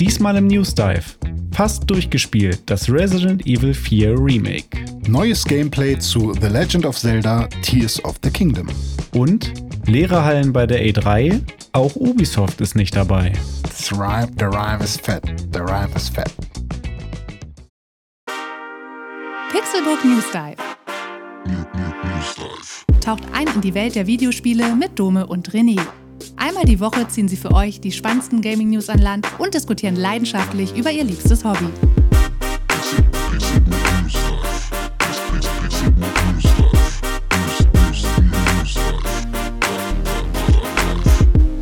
Diesmal im News Dive. Fast durchgespielt, das Resident Evil 4 Remake. Neues Gameplay zu The Legend of Zelda Tears of the Kingdom. Und leere Hallen bei der A3, auch Ubisoft ist nicht dabei. The rhyme, the rhyme is fat. The rhyme is fat. Pixelbook News Dive. Taucht ein in die Welt der Videospiele mit Dome und René. Einmal die Woche ziehen sie für euch die spannendsten Gaming-News an Land und diskutieren leidenschaftlich über ihr liebstes Hobby.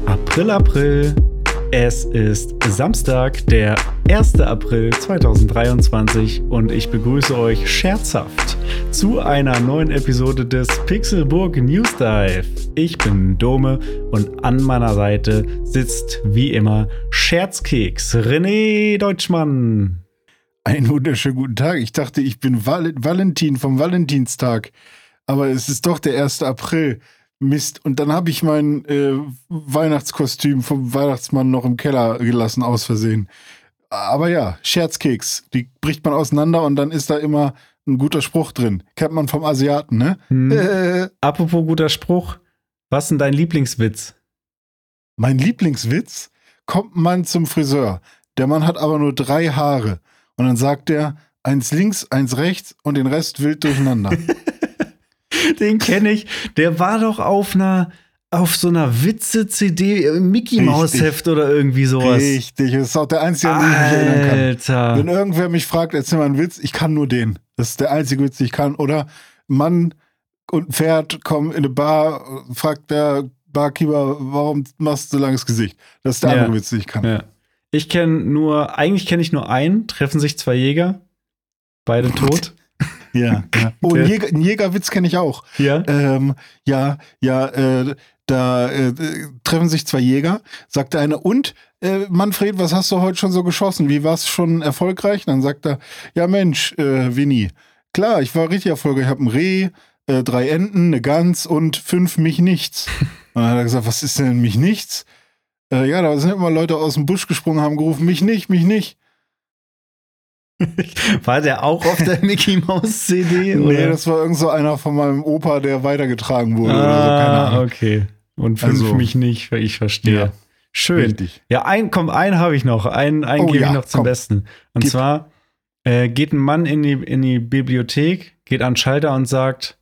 April, April. Es ist Samstag, der 1. April 2023 und ich begrüße euch scherzhaft zu einer neuen Episode des Pixelburg News Dive. Ich bin Dome und an meiner Seite sitzt wie immer Scherzkeks René Deutschmann. Einen wunderschönen guten Tag. Ich dachte, ich bin Val Valentin vom Valentinstag, aber es ist doch der 1. April. Mist. Und dann habe ich mein äh, Weihnachtskostüm vom Weihnachtsmann noch im Keller gelassen, aus Versehen. Aber ja, Scherzkeks. Die bricht man auseinander und dann ist da immer ein guter Spruch drin. Kennt man vom Asiaten, ne? Hm. Äh, Apropos guter Spruch, was ist denn dein Lieblingswitz? mein Lieblingswitz, kommt Mann zum Friseur. Der Mann hat aber nur drei Haare. Und dann sagt er, eins links, eins rechts und den Rest wild durcheinander. Den kenne ich. Der war doch auf einer auf so einer Witze-CD, äh, Mickey Maus Heft oder irgendwie sowas. Richtig, das ist auch der einzige, an den ich mich erinnern kann. Alter. Wenn irgendwer mich fragt, erzähl mal einen Witz, ich kann nur den. Das ist der einzige Witz, den ich kann. Oder Mann und Pferd kommen in eine Bar, fragt der Barkeeper, warum machst du so langes Gesicht? Das ist der Ja. andere Witz, den ich kann. Ja. Ich kenne nur, eigentlich kenne ich nur einen, treffen sich zwei Jäger, beide tot. Ja. ja. Oh, einen, Jäger, einen Jägerwitz kenne ich auch. Ja. Ähm, ja, ja, äh, da äh, treffen sich zwei Jäger, sagt der eine, und äh, Manfred, was hast du heute schon so geschossen? Wie war es schon erfolgreich? Dann sagt er, ja Mensch, äh, Winnie, klar, ich war richtig erfolgreich. Ich habe ein Reh, äh, drei Enten, eine Gans und fünf mich nichts. Und dann hat er gesagt, was ist denn mich nichts? Äh, ja, da sind immer Leute aus dem Busch gesprungen, haben gerufen, mich nicht, mich nicht. War der auch auf der Mickey Maus CD? Nee, oder? das war irgend so einer von meinem Opa, der weitergetragen wurde oder so, keine ah, Ahnung. okay. Und fünf Also- mich nicht, weil ich verstehe. Ja. Schön. Richtig. Ja, ein, komm, einen habe ich noch. Einen, einen Oh gebe ja, ich noch zum komm. Besten. Und Gib. zwar äh, geht ein Mann in die, in die Bibliothek, geht an den Schalter und sagt: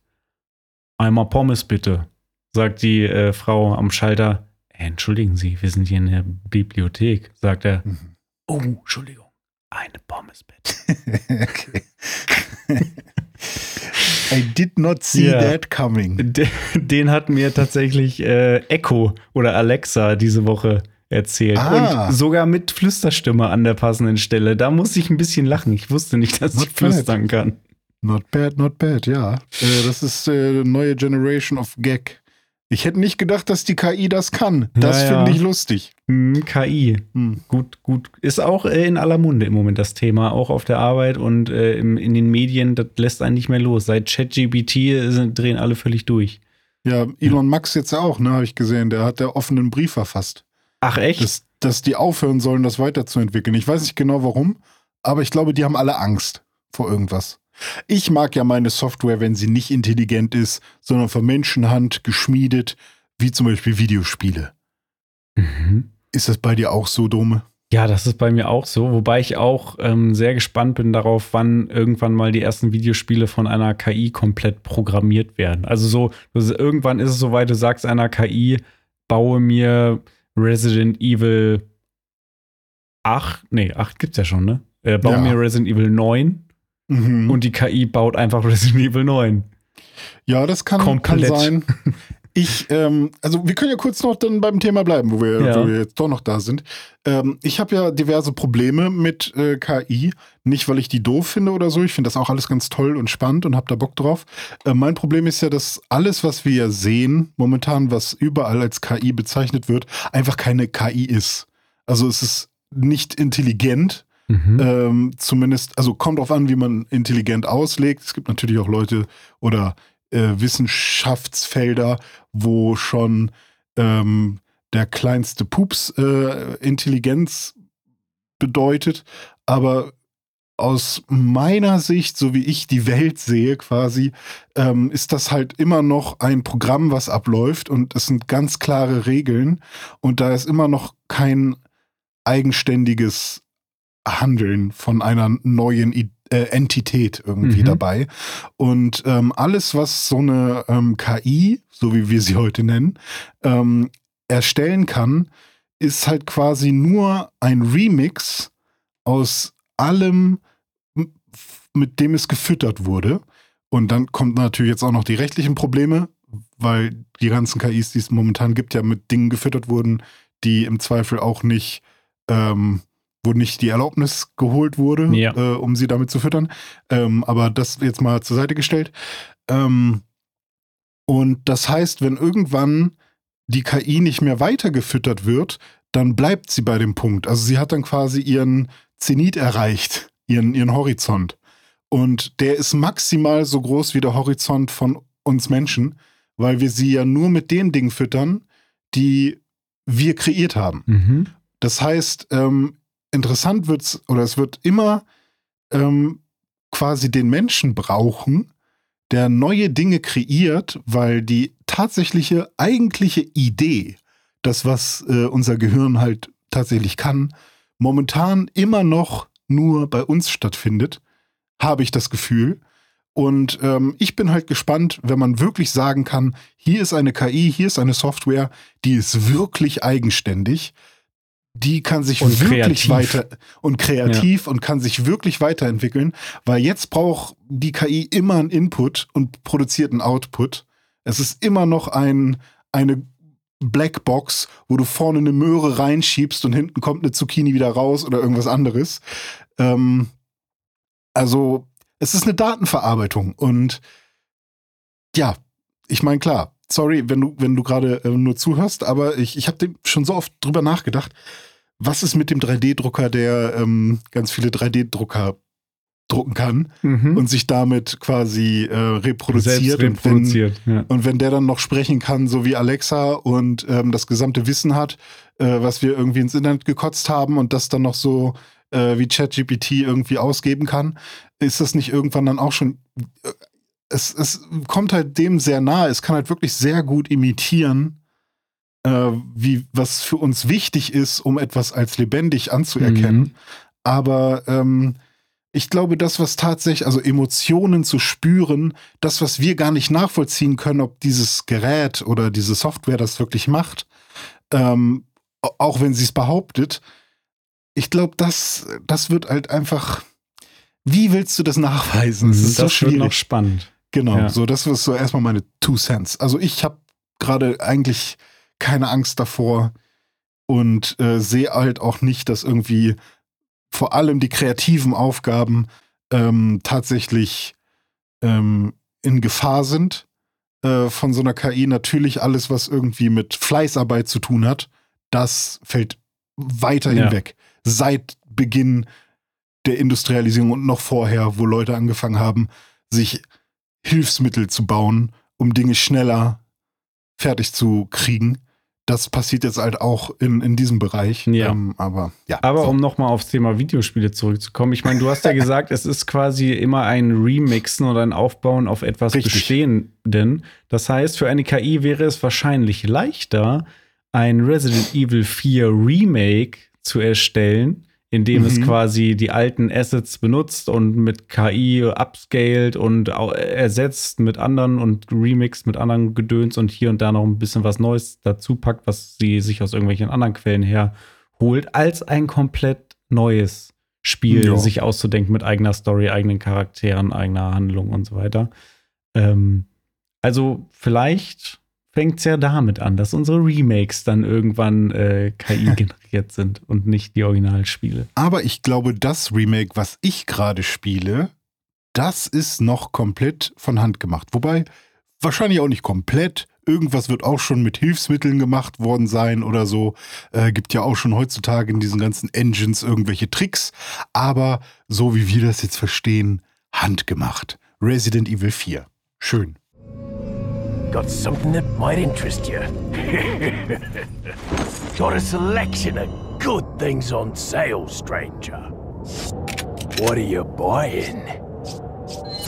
Einmal Pommes bitte. Sagt die äh, Frau am Schalter: "Äh, Entschuldigen Sie, wir sind hier in der Bibliothek. Sagt er: Mhm. Oh, Entschuldigung, eine Pommes bitte. okay. I did not see Ja. that coming. De- Den hat mir tatsächlich äh, Echo oder Alexa diese Woche erzählt. Ah. Und sogar mit Flüsterstimme an der passenden Stelle. Da musste ich ein bisschen lachen. Ich wusste nicht, dass Not ich bad. flüstern kann. Not bad, not bad, ja. Äh, das ist äh, neue Generation of Gag. Ich hätte nicht gedacht, dass die KI das kann. Das Ja, ja. finde ich lustig. Hm, KI. Hm. Gut, gut. Ist auch äh, in aller Munde im Moment das Thema, auch auf der Arbeit und äh, im, in den Medien. Das lässt einen nicht mehr los. Seit ChatGPT äh, drehen alle völlig durch. Ja, Elon Max jetzt ja auch, ne, habe ich gesehen. Der hat der offenen Brief verfasst, Ach, echt? dass, dass die aufhören sollen, das weiterzuentwickeln. Ich weiß nicht genau warum, aber ich glaube, die haben alle Angst vor irgendwas. Ich mag ja meine Software, wenn sie nicht intelligent ist, sondern von Menschenhand geschmiedet, wie zum Beispiel Videospiele. mhm. Ist das bei dir auch so, Dome? Ja, das ist bei mir auch so, wobei ich auch ähm, sehr gespannt bin darauf, wann irgendwann mal die ersten Videospiele von einer KI komplett programmiert werden. Also so, also irgendwann ist es soweit, du sagst einer KI, baue mir Resident Evil 8, nee, 8 gibt's ja schon, ne? Äh, baue Ja. mir Resident Evil 9 Mhm. und die KI baut einfach Resident Evil 9. Ja, das kann, kann sein. Ich, ähm, also wir können ja kurz noch dann beim Thema bleiben, wo wir, Ja. wo wir jetzt doch noch da sind. Ähm, ich habe ja diverse Probleme mit äh, KI. Nicht, weil ich die doof finde oder so. Ich finde das auch alles ganz toll und spannend und habe da Bock drauf. Äh, mein Problem ist ja, dass alles, was wir sehen, momentan, was überall als KI bezeichnet wird, einfach keine KI ist. Also es ist nicht intelligent. Mhm. Ähm, zumindest, also kommt drauf an, wie man intelligent auslegt. Es gibt natürlich auch Leute oder äh, Wissenschaftsfelder, wo schon ähm, der kleinste Pups äh, Intelligenz bedeutet, aber aus meiner Sicht, so wie ich die Welt sehe quasi, ähm, ist das halt immer noch ein Programm, was abläuft und es sind ganz klare Regeln und da ist immer noch kein eigenständiges Handeln von einer neuen I äh, Entität irgendwie mhm. dabei. Und ähm, alles, was so eine ähm, KI, so wie wir sie heute nennen, ähm, erstellen kann, ist halt quasi nur ein Remix aus allem, mit dem es gefüttert wurde. Und dann kommt natürlich jetzt auch noch die rechtlichen Probleme, weil die ganzen KIs, die es momentan gibt, ja mit Dingen gefüttert wurden, die im Zweifel auch nicht, ähm, wo nicht die Erlaubnis geholt wurde, ja. äh, um sie damit zu füttern. Ähm, aber das jetzt mal zur Seite gestellt. Ähm, und das heißt, wenn irgendwann die KI nicht mehr weitergefüttert wird, dann bleibt sie bei dem Punkt. Also sie hat dann quasi ihren Zenit erreicht, ihren, ihren Horizont. Und der ist maximal so groß wie der Horizont von uns Menschen, weil wir sie ja nur mit den Dingen füttern, die wir kreiert haben. Mhm. Das heißt, ähm, interessant wird's, oder es wird immer ähm, quasi den Menschen brauchen, der neue Dinge kreiert, weil die tatsächliche, eigentliche Idee, das, was äh, unser Gehirn halt tatsächlich kann, momentan immer noch nur bei uns stattfindet, habe ich das Gefühl. Und ähm, ich bin halt gespannt, wenn man wirklich sagen kann, hier ist eine KI, hier ist eine Software, die ist wirklich eigenständig, die kann sich und wirklich kreativ. weiter und kreativ ja. und kann sich wirklich weiterentwickeln, weil jetzt braucht die KI immer einen Input und produziert einen Output. Es ist immer noch ein, eine Blackbox, wo du vorne eine Möhre reinschiebst und hinten kommt eine Zucchini wieder raus oder irgendwas anderes. Ähm, also, es ist eine Datenverarbeitung und ja, ich meine, klar, sorry, wenn du, wenn du gerade äh, nur zuhörst, aber ich, ich habe schon so oft drüber nachgedacht, was ist mit dem 3D-Drucker, der ähm, ganz viele 3D-Drucker drucken kann mhm. und sich damit quasi äh, reproduziert. Reproduziert und, wenn, ja. und wenn der dann noch sprechen kann, so wie Alexa und ähm, das gesamte Wissen hat, äh, was wir irgendwie ins Internet gekotzt haben und das dann noch so äh, wie ChatGPT irgendwie ausgeben kann, ist das nicht irgendwann dann auch schon. Es, es kommt halt dem sehr nahe. Es kann halt wirklich sehr gut imitieren, äh, wie was für uns wichtig ist, um etwas als lebendig anzuerkennen. Mhm. Aber ähm, ich glaube, das, was tatsächlich, also Emotionen zu spüren, das, was wir gar nicht nachvollziehen können, ob dieses Gerät oder diese Software das wirklich macht, ähm, auch wenn sie es behauptet, ich glaube, das, das wird halt einfach. Wie willst du das nachweisen? Das ist das so schwierig. Wird noch spannend. Genau, ja. so das ist so erstmal meine Two Cents. Also ich habe gerade eigentlich keine Angst davor und äh, sehe halt auch nicht, dass irgendwie vor allem die kreativen Aufgaben ähm, tatsächlich ähm, in Gefahr sind äh, von so einer KI. Natürlich alles, was irgendwie mit Fleißarbeit zu tun hat, das fällt weiterhin ja. weg. Seit Beginn der Industrialisierung und noch vorher, wo Leute angefangen haben, sich Hilfsmittel zu bauen, um Dinge schneller fertig zu kriegen das passiert jetzt halt auch in, in diesem Bereich. Ja. Ähm, aber ja. Aber so. um nochmal aufs Thema Videospiele zurückzukommen, ich meine, du hast ja gesagt, es ist quasi immer ein Remixen oder ein Aufbauen auf etwas Richtig. Bestehenden. Das heißt, für eine KI wäre es wahrscheinlich leichter, ein Resident Evil 4 Remake zu erstellen, indem mhm. es quasi die alten Assets benutzt und mit KI upscaled und ersetzt mit anderen und remixt mit anderen Gedöns und hier und da noch ein bisschen was Neues dazu packt, was sie sich aus irgendwelchen anderen Quellen herholt, als ein komplett neues Spiel ja. sich auszudenken mit eigener Story, eigenen Charakteren, eigener Handlung und so weiter. Ähm, also vielleicht fängt es ja damit an, dass unsere Remakes dann irgendwann äh, KI generiert sind und nicht die Originalspiele. Aber ich glaube, das Remake, was ich gerade spiele, das ist noch komplett von Hand gemacht. Wobei, wahrscheinlich auch nicht komplett. Irgendwas wird auch schon mit Hilfsmitteln gemacht worden sein oder so. Äh, gibt ja auch schon heutzutage in diesen ganzen Engines irgendwelche Tricks. Aber so wie wir das jetzt verstehen, handgemacht. Resident Evil 4. Schön. Got something that might interest you. Got a selection of good things on sale, stranger. What are you buying?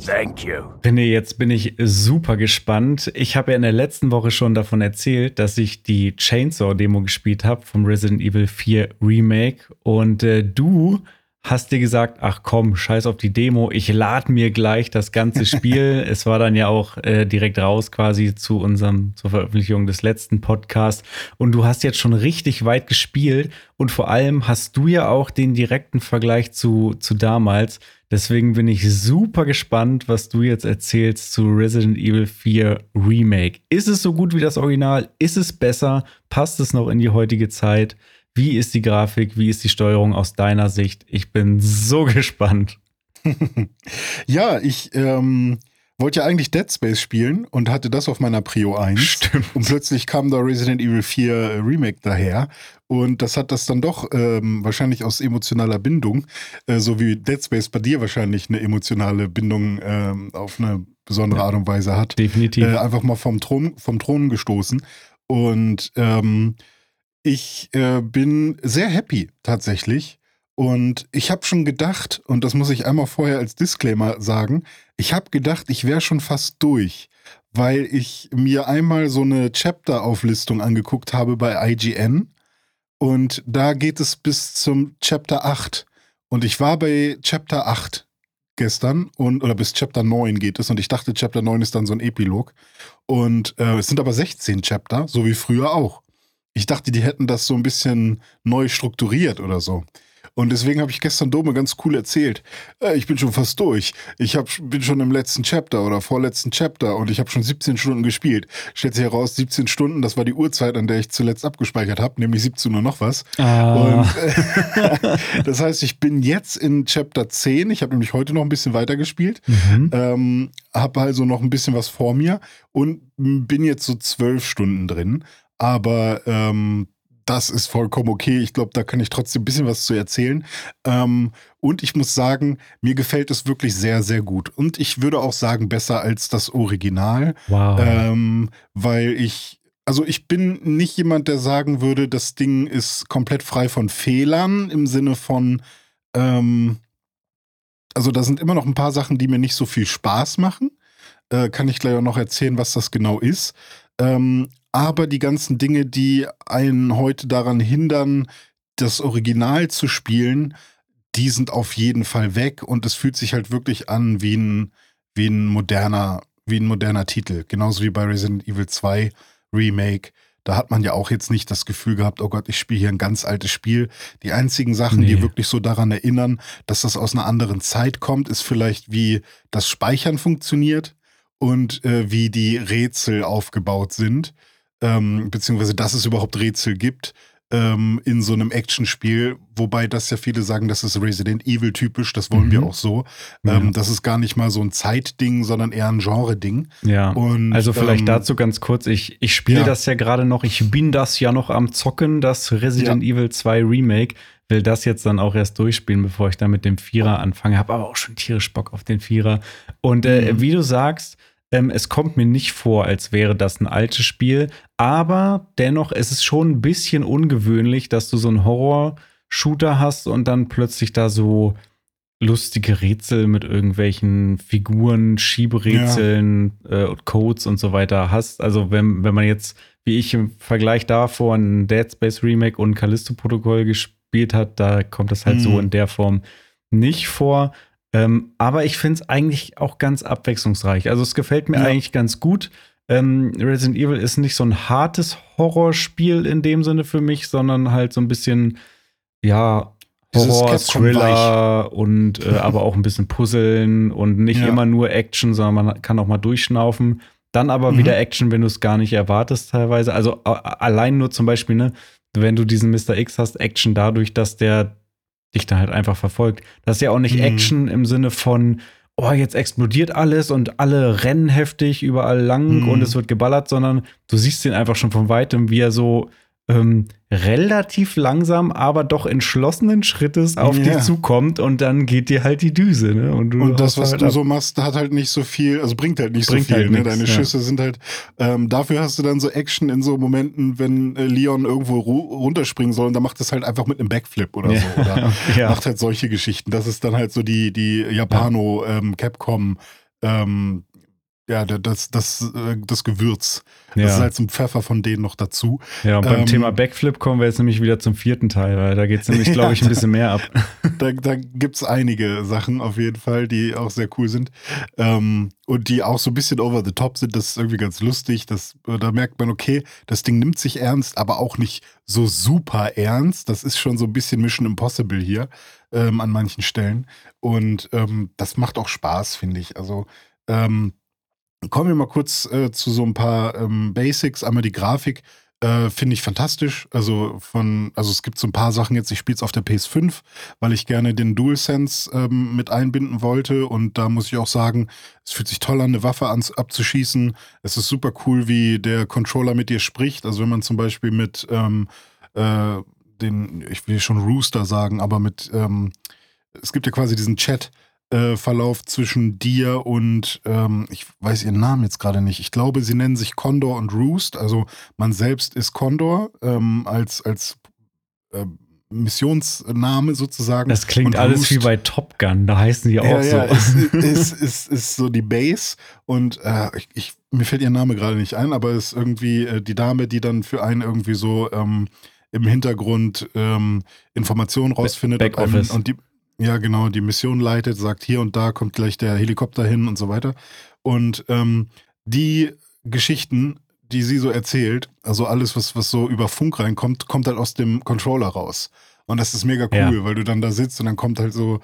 Thank you. René, jetzt bin ich super gespannt. Ich habe ja in der letzten Woche schon davon erzählt, dass ich die Chainsaw-Demo gespielt habe vom Resident Evil 4 Remake. Und äh, du hast dir gesagt, ach komm, scheiß auf die Demo, ich lade mir gleich das ganze Spiel. es war dann ja auch äh, direkt raus quasi zu unserem, zur Veröffentlichung des letzten Podcasts. Und du hast jetzt schon richtig weit gespielt und vor allem hast du ja auch den direkten Vergleich zu, zu damals. Deswegen bin ich super gespannt, was du jetzt erzählst zu Resident Evil 4 Remake. Ist es so gut wie das Original? Ist es besser? Passt es noch in die heutige Zeit? Wie ist die Grafik? Wie ist die Steuerung aus deiner Sicht? Ich bin so gespannt. ja, ich ähm, wollte ja eigentlich Dead Space spielen und hatte das auf meiner Prio 1. Stimmt. Und plötzlich kam da Resident Evil 4 Remake daher. Und das hat das dann doch ähm, wahrscheinlich aus emotionaler Bindung, äh, so wie Dead Space bei dir wahrscheinlich eine emotionale Bindung ähm, auf eine besondere Art und Weise hat. Definitiv. Äh, einfach mal vom Thron, vom Thron gestoßen. Und ähm, ich äh, bin sehr happy tatsächlich. Und ich habe schon gedacht, und das muss ich einmal vorher als Disclaimer sagen, ich habe gedacht, ich wäre schon fast durch, weil ich mir einmal so eine Chapter-Auflistung angeguckt habe bei IGN. Und da geht es bis zum Chapter 8. Und ich war bei Chapter 8 gestern und oder bis Chapter 9 geht es und ich dachte, Chapter 9 ist dann so ein Epilog. Und äh, es sind aber 16 Chapter, so wie früher auch. Ich dachte, die hätten das so ein bisschen neu strukturiert oder so. Und deswegen habe ich gestern Dome ganz cool erzählt. Äh, ich bin schon fast durch. Ich hab, bin schon im letzten Chapter oder vorletzten Chapter und ich habe schon 17 Stunden gespielt. Stellt sich heraus, 17 Stunden, das war die Uhrzeit, an der ich zuletzt abgespeichert habe, nämlich 17 Uhr noch was. Ah. Und äh, das heißt, ich bin jetzt in Chapter 10. Ich habe nämlich heute noch ein bisschen weiter gespielt. Mhm. Ähm, habe also noch ein bisschen was vor mir und bin jetzt so zwölf Stunden drin. Aber ähm, das ist vollkommen okay. Ich glaube, da kann ich trotzdem ein bisschen was zu erzählen. Ähm, und ich muss sagen, mir gefällt es wirklich sehr, sehr gut. Und ich würde auch sagen, besser als das Original. Wow. Ähm, weil ich, also ich bin nicht jemand, der sagen würde, das Ding ist komplett frei von Fehlern im Sinne von, ähm, also da sind immer noch ein paar Sachen, die mir nicht so viel Spaß machen. Äh, kann ich gleich auch noch erzählen, was das genau ist. Ähm, aber die ganzen Dinge, die einen heute daran hindern, das Original zu spielen, die sind auf jeden Fall weg und es fühlt sich halt wirklich an wie ein, wie ein moderner, wie ein moderner Titel. Genauso wie bei Resident Evil 2 Remake. Da hat man ja auch jetzt nicht das Gefühl gehabt, oh Gott, ich spiele hier ein ganz altes Spiel. Die einzigen Sachen, Nee. die wirklich so daran erinnern, dass das aus einer anderen Zeit kommt, ist vielleicht, wie das Speichern funktioniert und äh, wie die Rätsel aufgebaut sind ähm, beziehungsweise dass es überhaupt Rätsel gibt ähm, in so einem Actionspiel, wobei das ja viele sagen, das ist Resident Evil typisch, das wollen Mhm. wir auch so. Ja. Ähm, das ist gar nicht mal so ein Zeitding, sondern eher ein Genre-Ding. Ja. Und, also vielleicht ähm, dazu ganz kurz, ich, ich spiele ja. das ja gerade noch, ich bin das ja noch am Zocken, das Resident Evil 2 Remake, will das jetzt dann auch erst durchspielen, bevor ich dann mit dem Vierer anfange, habe aber auch schon tierisch Bock auf den Vierer. Und äh, Mhm. wie du sagst, ähm, es kommt mir nicht vor, als wäre das ein altes Spiel, aber dennoch, es ist schon ein bisschen ungewöhnlich, dass du so einen Horror-Shooter hast und dann plötzlich da so lustige Rätsel mit irgendwelchen Figuren, Schieberätseln, äh, und Codes und so weiter hast. Also wenn, wenn man jetzt, wie ich im Vergleich davor ein Dead Space Remake und Callisto-Protokoll gespielt hat, da kommt das halt so Mhm. in der Form nicht vor. Ähm, aber ich finde es eigentlich auch ganz abwechslungsreich. Also es gefällt mir Ja. eigentlich ganz gut. Ähm, Resident Evil ist nicht so ein hartes Horrorspiel in dem Sinne für mich, sondern halt so ein bisschen, ja, Horror, Thriller und äh, aber auch ein bisschen Puzzeln und nicht Ja. immer nur Action, sondern man kann auch mal durchschnaufen. Dann aber Mhm. wieder Action, wenn du es gar nicht erwartest teilweise. Also allein nur zum Beispiel, ne, wenn du diesen Mr. X hast, Action dadurch, dass der dich dann halt einfach verfolgt. Das ist ja auch nicht Mhm. Action im Sinne von, oh, jetzt explodiert alles und alle rennen heftig überall lang Mhm. und es wird geballert, sondern du siehst ihn einfach schon von weitem, wie er so ähm, relativ langsam, aber doch entschlossenen Schrittes auf Ja. dich zukommt und dann geht dir halt die Düse. Ne? Und, du Und das, was halt du so machst, hat halt nicht so viel, also bringt halt nicht Bringt so viel. halt ne? nix, Deine ja. Schüsse sind halt, ähm, dafür hast du dann so Action in so Momenten, wenn äh, Leon irgendwo ru runterspringen soll und dann macht das halt einfach mit einem Backflip oder Ja. so. Oder Ja. macht halt solche Geschichten. Das ist dann halt so die, die Japano, ähm, Capcom, ähm, ja, da- das, das, äh, das Gewürz. Das Ja. ist halt ein Pfeffer von denen noch dazu. Ja, und beim Ähm, Thema Backflip kommen wir jetzt nämlich wieder zum vierten Teil, weil da geht es nämlich, glaube ich, ein bisschen mehr ab. Da, da gibt es einige Sachen auf jeden Fall, die auch sehr cool sind. Ähm, und die auch so ein bisschen over the top sind. Das ist irgendwie ganz lustig. Das, äh, da merkt man, okay, das Ding nimmt sich ernst, aber auch nicht so super ernst. Das ist schon so ein bisschen Mission Impossible hier ähm, an manchen Stellen. Und ähm, das macht auch Spaß, finde ich. Also ähm, kommen wir mal kurz äh, zu so ein paar ähm, Basics. Einmal die Grafik. Äh, Finde ich fantastisch. Also von, also es gibt so ein paar Sachen jetzt, ich spiele es auf der PS5, weil ich gerne den DualSense ähm, mit einbinden wollte. Und da muss ich auch sagen, es fühlt sich toll an, eine Waffe ans, abzuschießen. Es ist super cool, wie der Controller mit dir spricht. Also wenn man zum Beispiel mit ähm, äh, den, ich will schon Rooster sagen, aber mit, ähm, es gibt ja quasi diesen Chat. Äh, Verlauf zwischen dir und ähm, ich weiß ihren Namen jetzt gerade nicht. Ich glaube, sie nennen sich Condor und Roost. Also man selbst ist Condor ähm, als als äh, Missionsname sozusagen. Das klingt Und alles Roost- wie bei Top Gun, da heißen die auch ja, so. ja, ist, ist, ist, ist so die Base und äh, ich, ich, mir fällt ihr Name gerade nicht ein, aber ist irgendwie äh, die Dame, die dann für einen irgendwie so ähm, im Hintergrund ähm, Informationen rausfindet und, Backoffice. und die ja genau die Mission leitet, sagt hier und da kommt gleich der Helikopter hin und so weiter und ähm, die Geschichten, die sie so erzählt, also alles was was so über Funk reinkommt, kommt halt aus dem Controller raus. Und das ist mega cool, Ja. weil du dann da sitzt und dann kommt halt so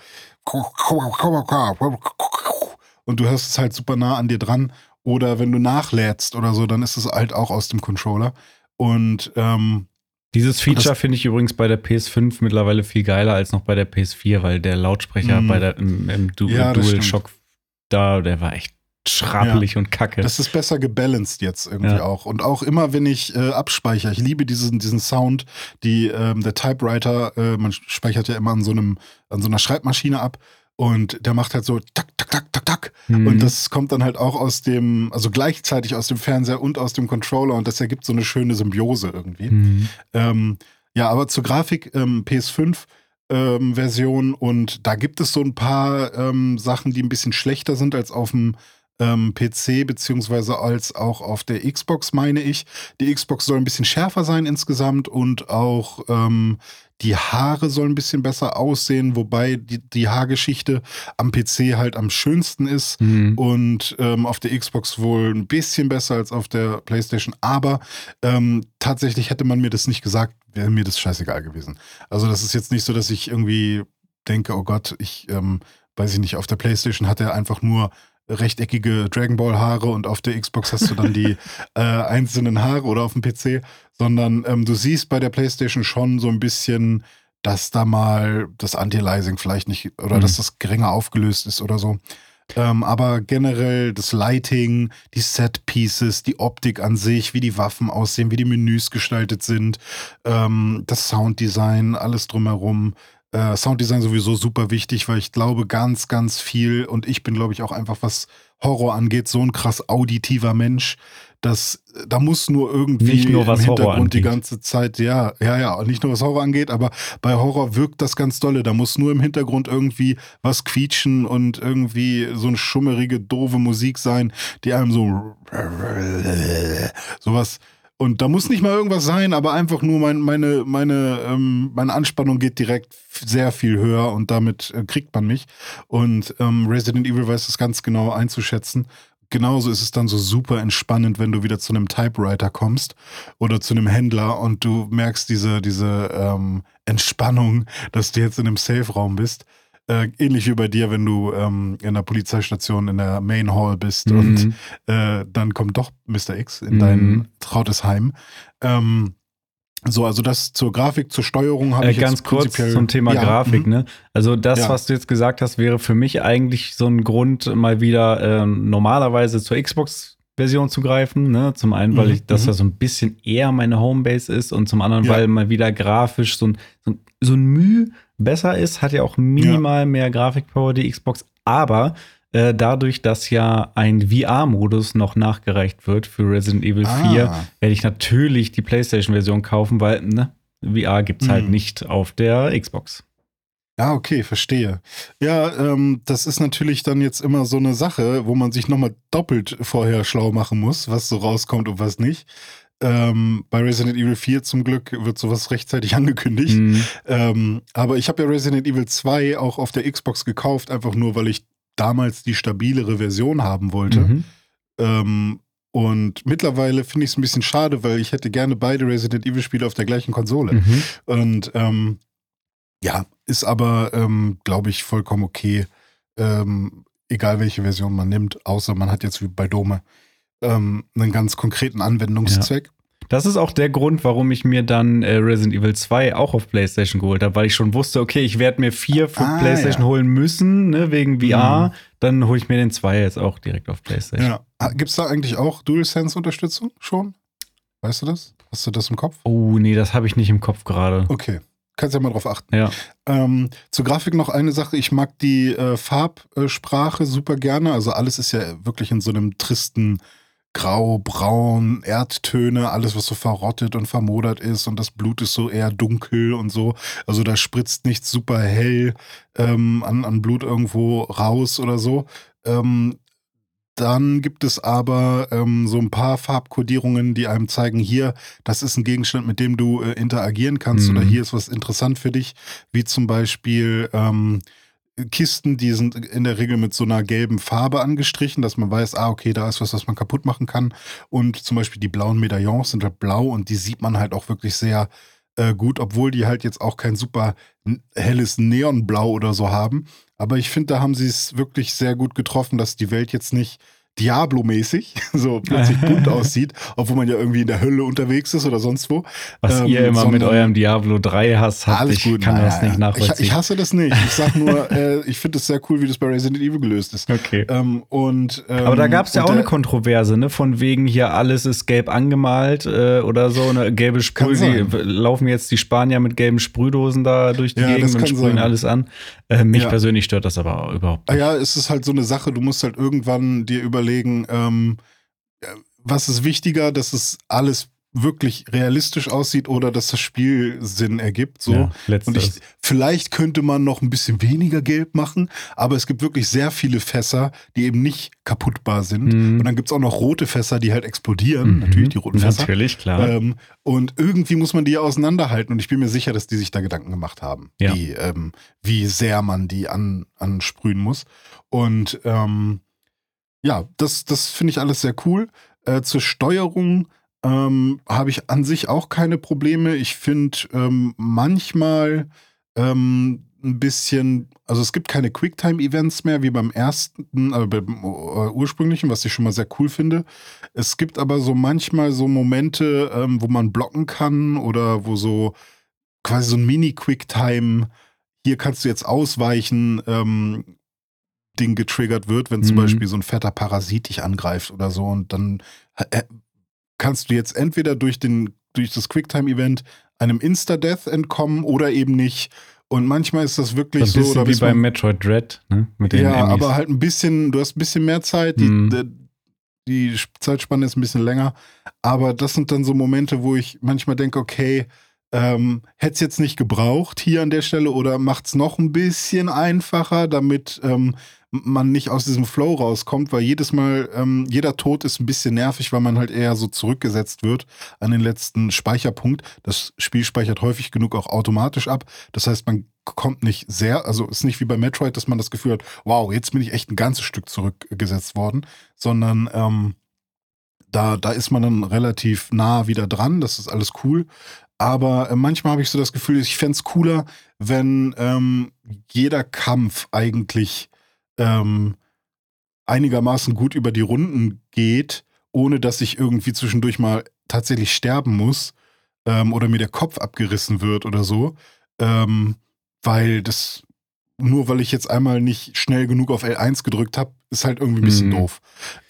und du hörst es halt super nah an dir dran. Oder wenn du nachlädst oder so, dann ist es halt auch aus dem Controller. Und ähm, Dieses Feature finde ich übrigens bei der PS5 mittlerweile viel geiler als noch bei der PS4, weil der Lautsprecher Mhm. bei der, im, im du Ja, DualShock da, der war echt schrappelig und kacke. das ist besser gebalanced jetzt irgendwie Ja. auch. Und auch immer, wenn ich äh, abspeichere, ich liebe diesen, diesen Sound, die ähm, der Typewriter, äh, man speichert ja immer an so einem, an so einer Schreibmaschine ab. Und der macht halt so tak, tak, tak, tak, tak. Mhm. Und das kommt dann halt auch aus dem, also gleichzeitig aus dem Fernseher und aus dem Controller. Und das ergibt so eine schöne Symbiose irgendwie. Mhm. Ähm, ja, aber zur Grafik ähm, PS5 ähm, Version und da gibt es so ein paar ähm, Sachen, die ein bisschen schlechter sind als auf dem ähm, PC beziehungsweise als auch auf der Xbox, meine ich. Die Xbox soll ein bisschen schärfer sein insgesamt und auch ähm, die Haare sollen ein bisschen besser aussehen, wobei die, die Haargeschichte am PC halt am schönsten ist Mhm. und ähm, auf der Xbox wohl ein bisschen besser als auf der PlayStation. Aber ähm, tatsächlich hätte man mir das nicht gesagt, wäre mir das scheißegal gewesen. Also das ist jetzt nicht so, dass ich irgendwie denke, oh Gott, ich ähm, weiß ich nicht, auf der PlayStation hat er einfach nur rechteckige Dragon Ball Haare und auf der Xbox hast du dann die äh, einzelnen Haare oder auf dem PC, sondern ähm, du siehst bei der PlayStation schon so ein bisschen, dass da mal das Anti-Aliasing vielleicht nicht oder Mhm. dass das geringer aufgelöst ist oder so. Ähm, aber generell das Lighting, die Set-Pieces, die Optik an sich, wie die Waffen aussehen, wie die Menüs gestaltet sind, ähm, das Sounddesign, alles drumherum. Äh, Sounddesign sowieso super wichtig, weil ich glaube ganz, ganz viel und ich bin, glaube ich, auch einfach, was Horror angeht, so ein krass auditiver Mensch, dass äh, da muss nur irgendwie Nicht nur, was im Horror Hintergrund die ganze Zeit, ja, ja, ja, nicht nur was Horror angeht, aber bei Horror wirkt das ganz dolle. Da muss nur im Hintergrund irgendwie was quietschen und irgendwie so eine schummerige, doofe Musik sein, die einem so sowas. Und da muss nicht mal irgendwas sein, aber einfach nur mein, meine, meine, ähm, meine Anspannung geht direkt sehr viel höher und damit äh, kriegt man mich. Und ähm, Resident Evil weiß das ganz genau einzuschätzen. Genauso ist es dann so super entspannend, wenn du wieder zu einem Typewriter kommst oder zu einem Händler und du merkst diese, diese ähm, Entspannung, dass du jetzt in einem Safe-Raum bist. Äh, ähnlich wie bei dir, wenn du ähm, in der Polizeistation in der Main Hall bist Mhm. und äh, dann kommt doch Mr. X in Mhm. dein trautes Heim. Ähm, so, also das zur Grafik, zur Steuerung habe Äh, ich ganz jetzt kurz zum Thema Ja, Grafik, mhm. ne? Also das, Ja. was du jetzt gesagt hast, wäre für mich eigentlich so ein Grund, mal wieder ähm, normalerweise zur Xbox Version zu greifen. Ne? Zum einen, weil Mhm, ich, das mhm. ja so ein bisschen eher meine Homebase ist und zum anderen, Ja. weil mal wieder grafisch so ein, so ein, so ein Mühe besser ist, hat ja auch minimal mehr Grafikpower die Xbox, aber äh, dadurch, dass ja ein VR-Modus noch nachgereicht wird für Resident Evil 4, Ah. werde ich natürlich die PlayStation-Version kaufen, weil ne, VR gibt es halt Mhm. nicht auf der Xbox. Ja, okay, verstehe. Ja, ähm, das ist natürlich dann jetzt immer so eine Sache, wo man sich nochmal doppelt vorher schlau machen muss, was so rauskommt und was nicht. Ähm, bei Resident Evil 4 zum Glück wird sowas rechtzeitig angekündigt. Mhm. Ähm, aber ich habe ja Resident Evil 2 auch auf der Xbox gekauft, einfach nur, weil ich damals die stabilere Version haben wollte. Mhm. Ähm, und mittlerweile finde ich es ein bisschen schade, weil ich hätte gerne beide Resident Evil Spiele auf der gleichen Konsole. Mhm. Und ähm, ja, ist aber, ähm, glaube ich, vollkommen okay. Ähm, egal welche Version man nimmt, außer man hat jetzt wie bei Dome ähm, einen ganz konkreten Anwendungszweck. Das ist auch der Grund, warum ich mir dann äh, Resident Evil 2 auch auf PlayStation geholt habe, weil ich schon wusste, okay, ich werde mir vier für Ah, PlayStation ja. holen müssen, ne, wegen VR. Mhm. Dann hole ich mir den 2 jetzt auch direkt auf PlayStation. Ja. Gibt es da eigentlich auch DualSense-Unterstützung schon? Weißt du das? Hast du das im Kopf? Oh, nee, das habe ich nicht im Kopf gerade. Okay. Kannst ja mal drauf achten. Ja. Ähm, zur Grafik noch eine Sache. Ich mag die äh, Farbsprache super gerne. Also alles ist ja wirklich in so einem tristen Grau, Braun, Erdtöne, alles, was so verrottet und vermodert ist und das Blut ist so eher dunkel und so. Also da spritzt nichts super hell ähm, an, an Blut irgendwo raus oder so. Ähm, dann gibt es aber ähm, so ein paar Farbkodierungen, die einem zeigen, hier, das ist ein Gegenstand, mit dem du äh, interagieren kannst Mhm. oder hier ist was interessant für dich, wie zum Beispiel ähm, Kisten, die sind in der Regel mit so einer gelben Farbe angestrichen, dass man weiß, ah, okay, da ist was, was man kaputt machen kann. Und zum Beispiel die blauen Medaillons sind halt blau und die sieht man halt auch wirklich sehr äh, gut, obwohl die halt jetzt auch kein super helles Neonblau oder so haben. Aber ich finde, da haben sie es wirklich sehr gut getroffen, dass die Welt jetzt nicht Diablo-mäßig so plötzlich bunt aussieht, obwohl man ja irgendwie in der Hölle unterwegs ist oder sonst wo. Was Ähm, ihr immer mit eurem Diablo 3 hasst, habt, Alles ich gut, kann naja, das nicht Ich, nachvollziehen. ich hasse das nicht. Ich sag nur, äh, ich finde es sehr cool, wie das bei Resident Evil gelöst ist. okay. Ähm, und, ähm, Aber da gab es ja auch eine Kontroverse, ne? Von wegen hier alles ist gelb angemalt äh, oder so. Eine gelbe Sprüh, laufen jetzt die Spanier mit gelben Sprühdosen da durch die Ja, Gegend und sprühen sein. alles an. Äh, mich Ja. persönlich stört das aber überhaupt Ah ja, es ist halt so eine Sache, du musst halt irgendwann dir überlegen, ähm, äh, was ist wichtiger, dass es alles wirklich realistisch aussieht oder dass das Spiel Sinn ergibt. So. Ja. Und ich, vielleicht könnte man noch ein bisschen weniger gelb machen, aber es gibt wirklich sehr viele Fässer, die eben nicht kaputtbar sind. Mhm. Und dann gibt es auch noch rote Fässer, die halt explodieren. Mhm. Natürlich, die roten Fässer. Natürlich, klar. Ähm, und irgendwie muss man die ja auseinanderhalten. Und ich bin mir sicher, dass die sich da Gedanken gemacht haben, Ja. wie, ähm, wie sehr man die an, ansprühen muss. Und ähm, ja, das, das finde ich alles sehr cool. Äh, zur Steuerung ähm, habe ich an sich auch keine Probleme. Ich finde ähm, manchmal ähm, ein bisschen, also es gibt keine Quicktime-Events mehr wie beim ersten, äh, beim äh, ursprünglichen, was ich schon mal sehr cool finde. Es gibt aber so manchmal so Momente, ähm, wo man blocken kann oder wo so quasi so ein Mini-Quicktime, hier kannst du jetzt ausweichen, ähm, Ding getriggert wird, wenn zum Mhm. Beispiel so ein fetter Parasit dich angreift oder so und dann äh, kannst du jetzt entweder durch, den, durch das Quicktime-Event einem Insta-Death entkommen oder eben nicht. Und manchmal ist das wirklich ein so. bisschen wie beim Metroid Dread, ne? Mit den ja, Emmys. aber halt ein bisschen, du hast ein bisschen mehr Zeit, die, Mhm. die, die Zeitspanne ist ein bisschen länger. Aber das sind dann so Momente, wo ich manchmal denke, okay, ähm, hätte es jetzt nicht gebraucht hier an der Stelle oder macht es noch ein bisschen einfacher, damit ähm, man nicht aus diesem Flow rauskommt, weil jedes Mal, ähm, jeder Tod ist ein bisschen nervig, weil man halt eher so zurückgesetzt wird an den letzten Speicherpunkt. Das Spiel speichert häufig genug auch automatisch ab. Das heißt, man kommt nicht sehr, also ist nicht wie bei Metroid, dass man das Gefühl hat, wow, jetzt bin ich echt ein ganzes Stück zurückgesetzt worden, sondern ähm, da, da ist man dann relativ nah wieder dran, das ist alles cool. Aber äh, manchmal habe ich so das Gefühl, ich fände es cooler, wenn ähm, jeder Kampf eigentlich ähm, einigermaßen gut über die Runden geht, ohne dass ich irgendwie zwischendurch mal tatsächlich sterben muss ähm, oder mir der Kopf abgerissen wird oder so. Ähm, weil das, nur weil ich jetzt einmal nicht schnell genug auf L1 gedrückt habe, ist halt irgendwie ein bisschen Mhm. doof.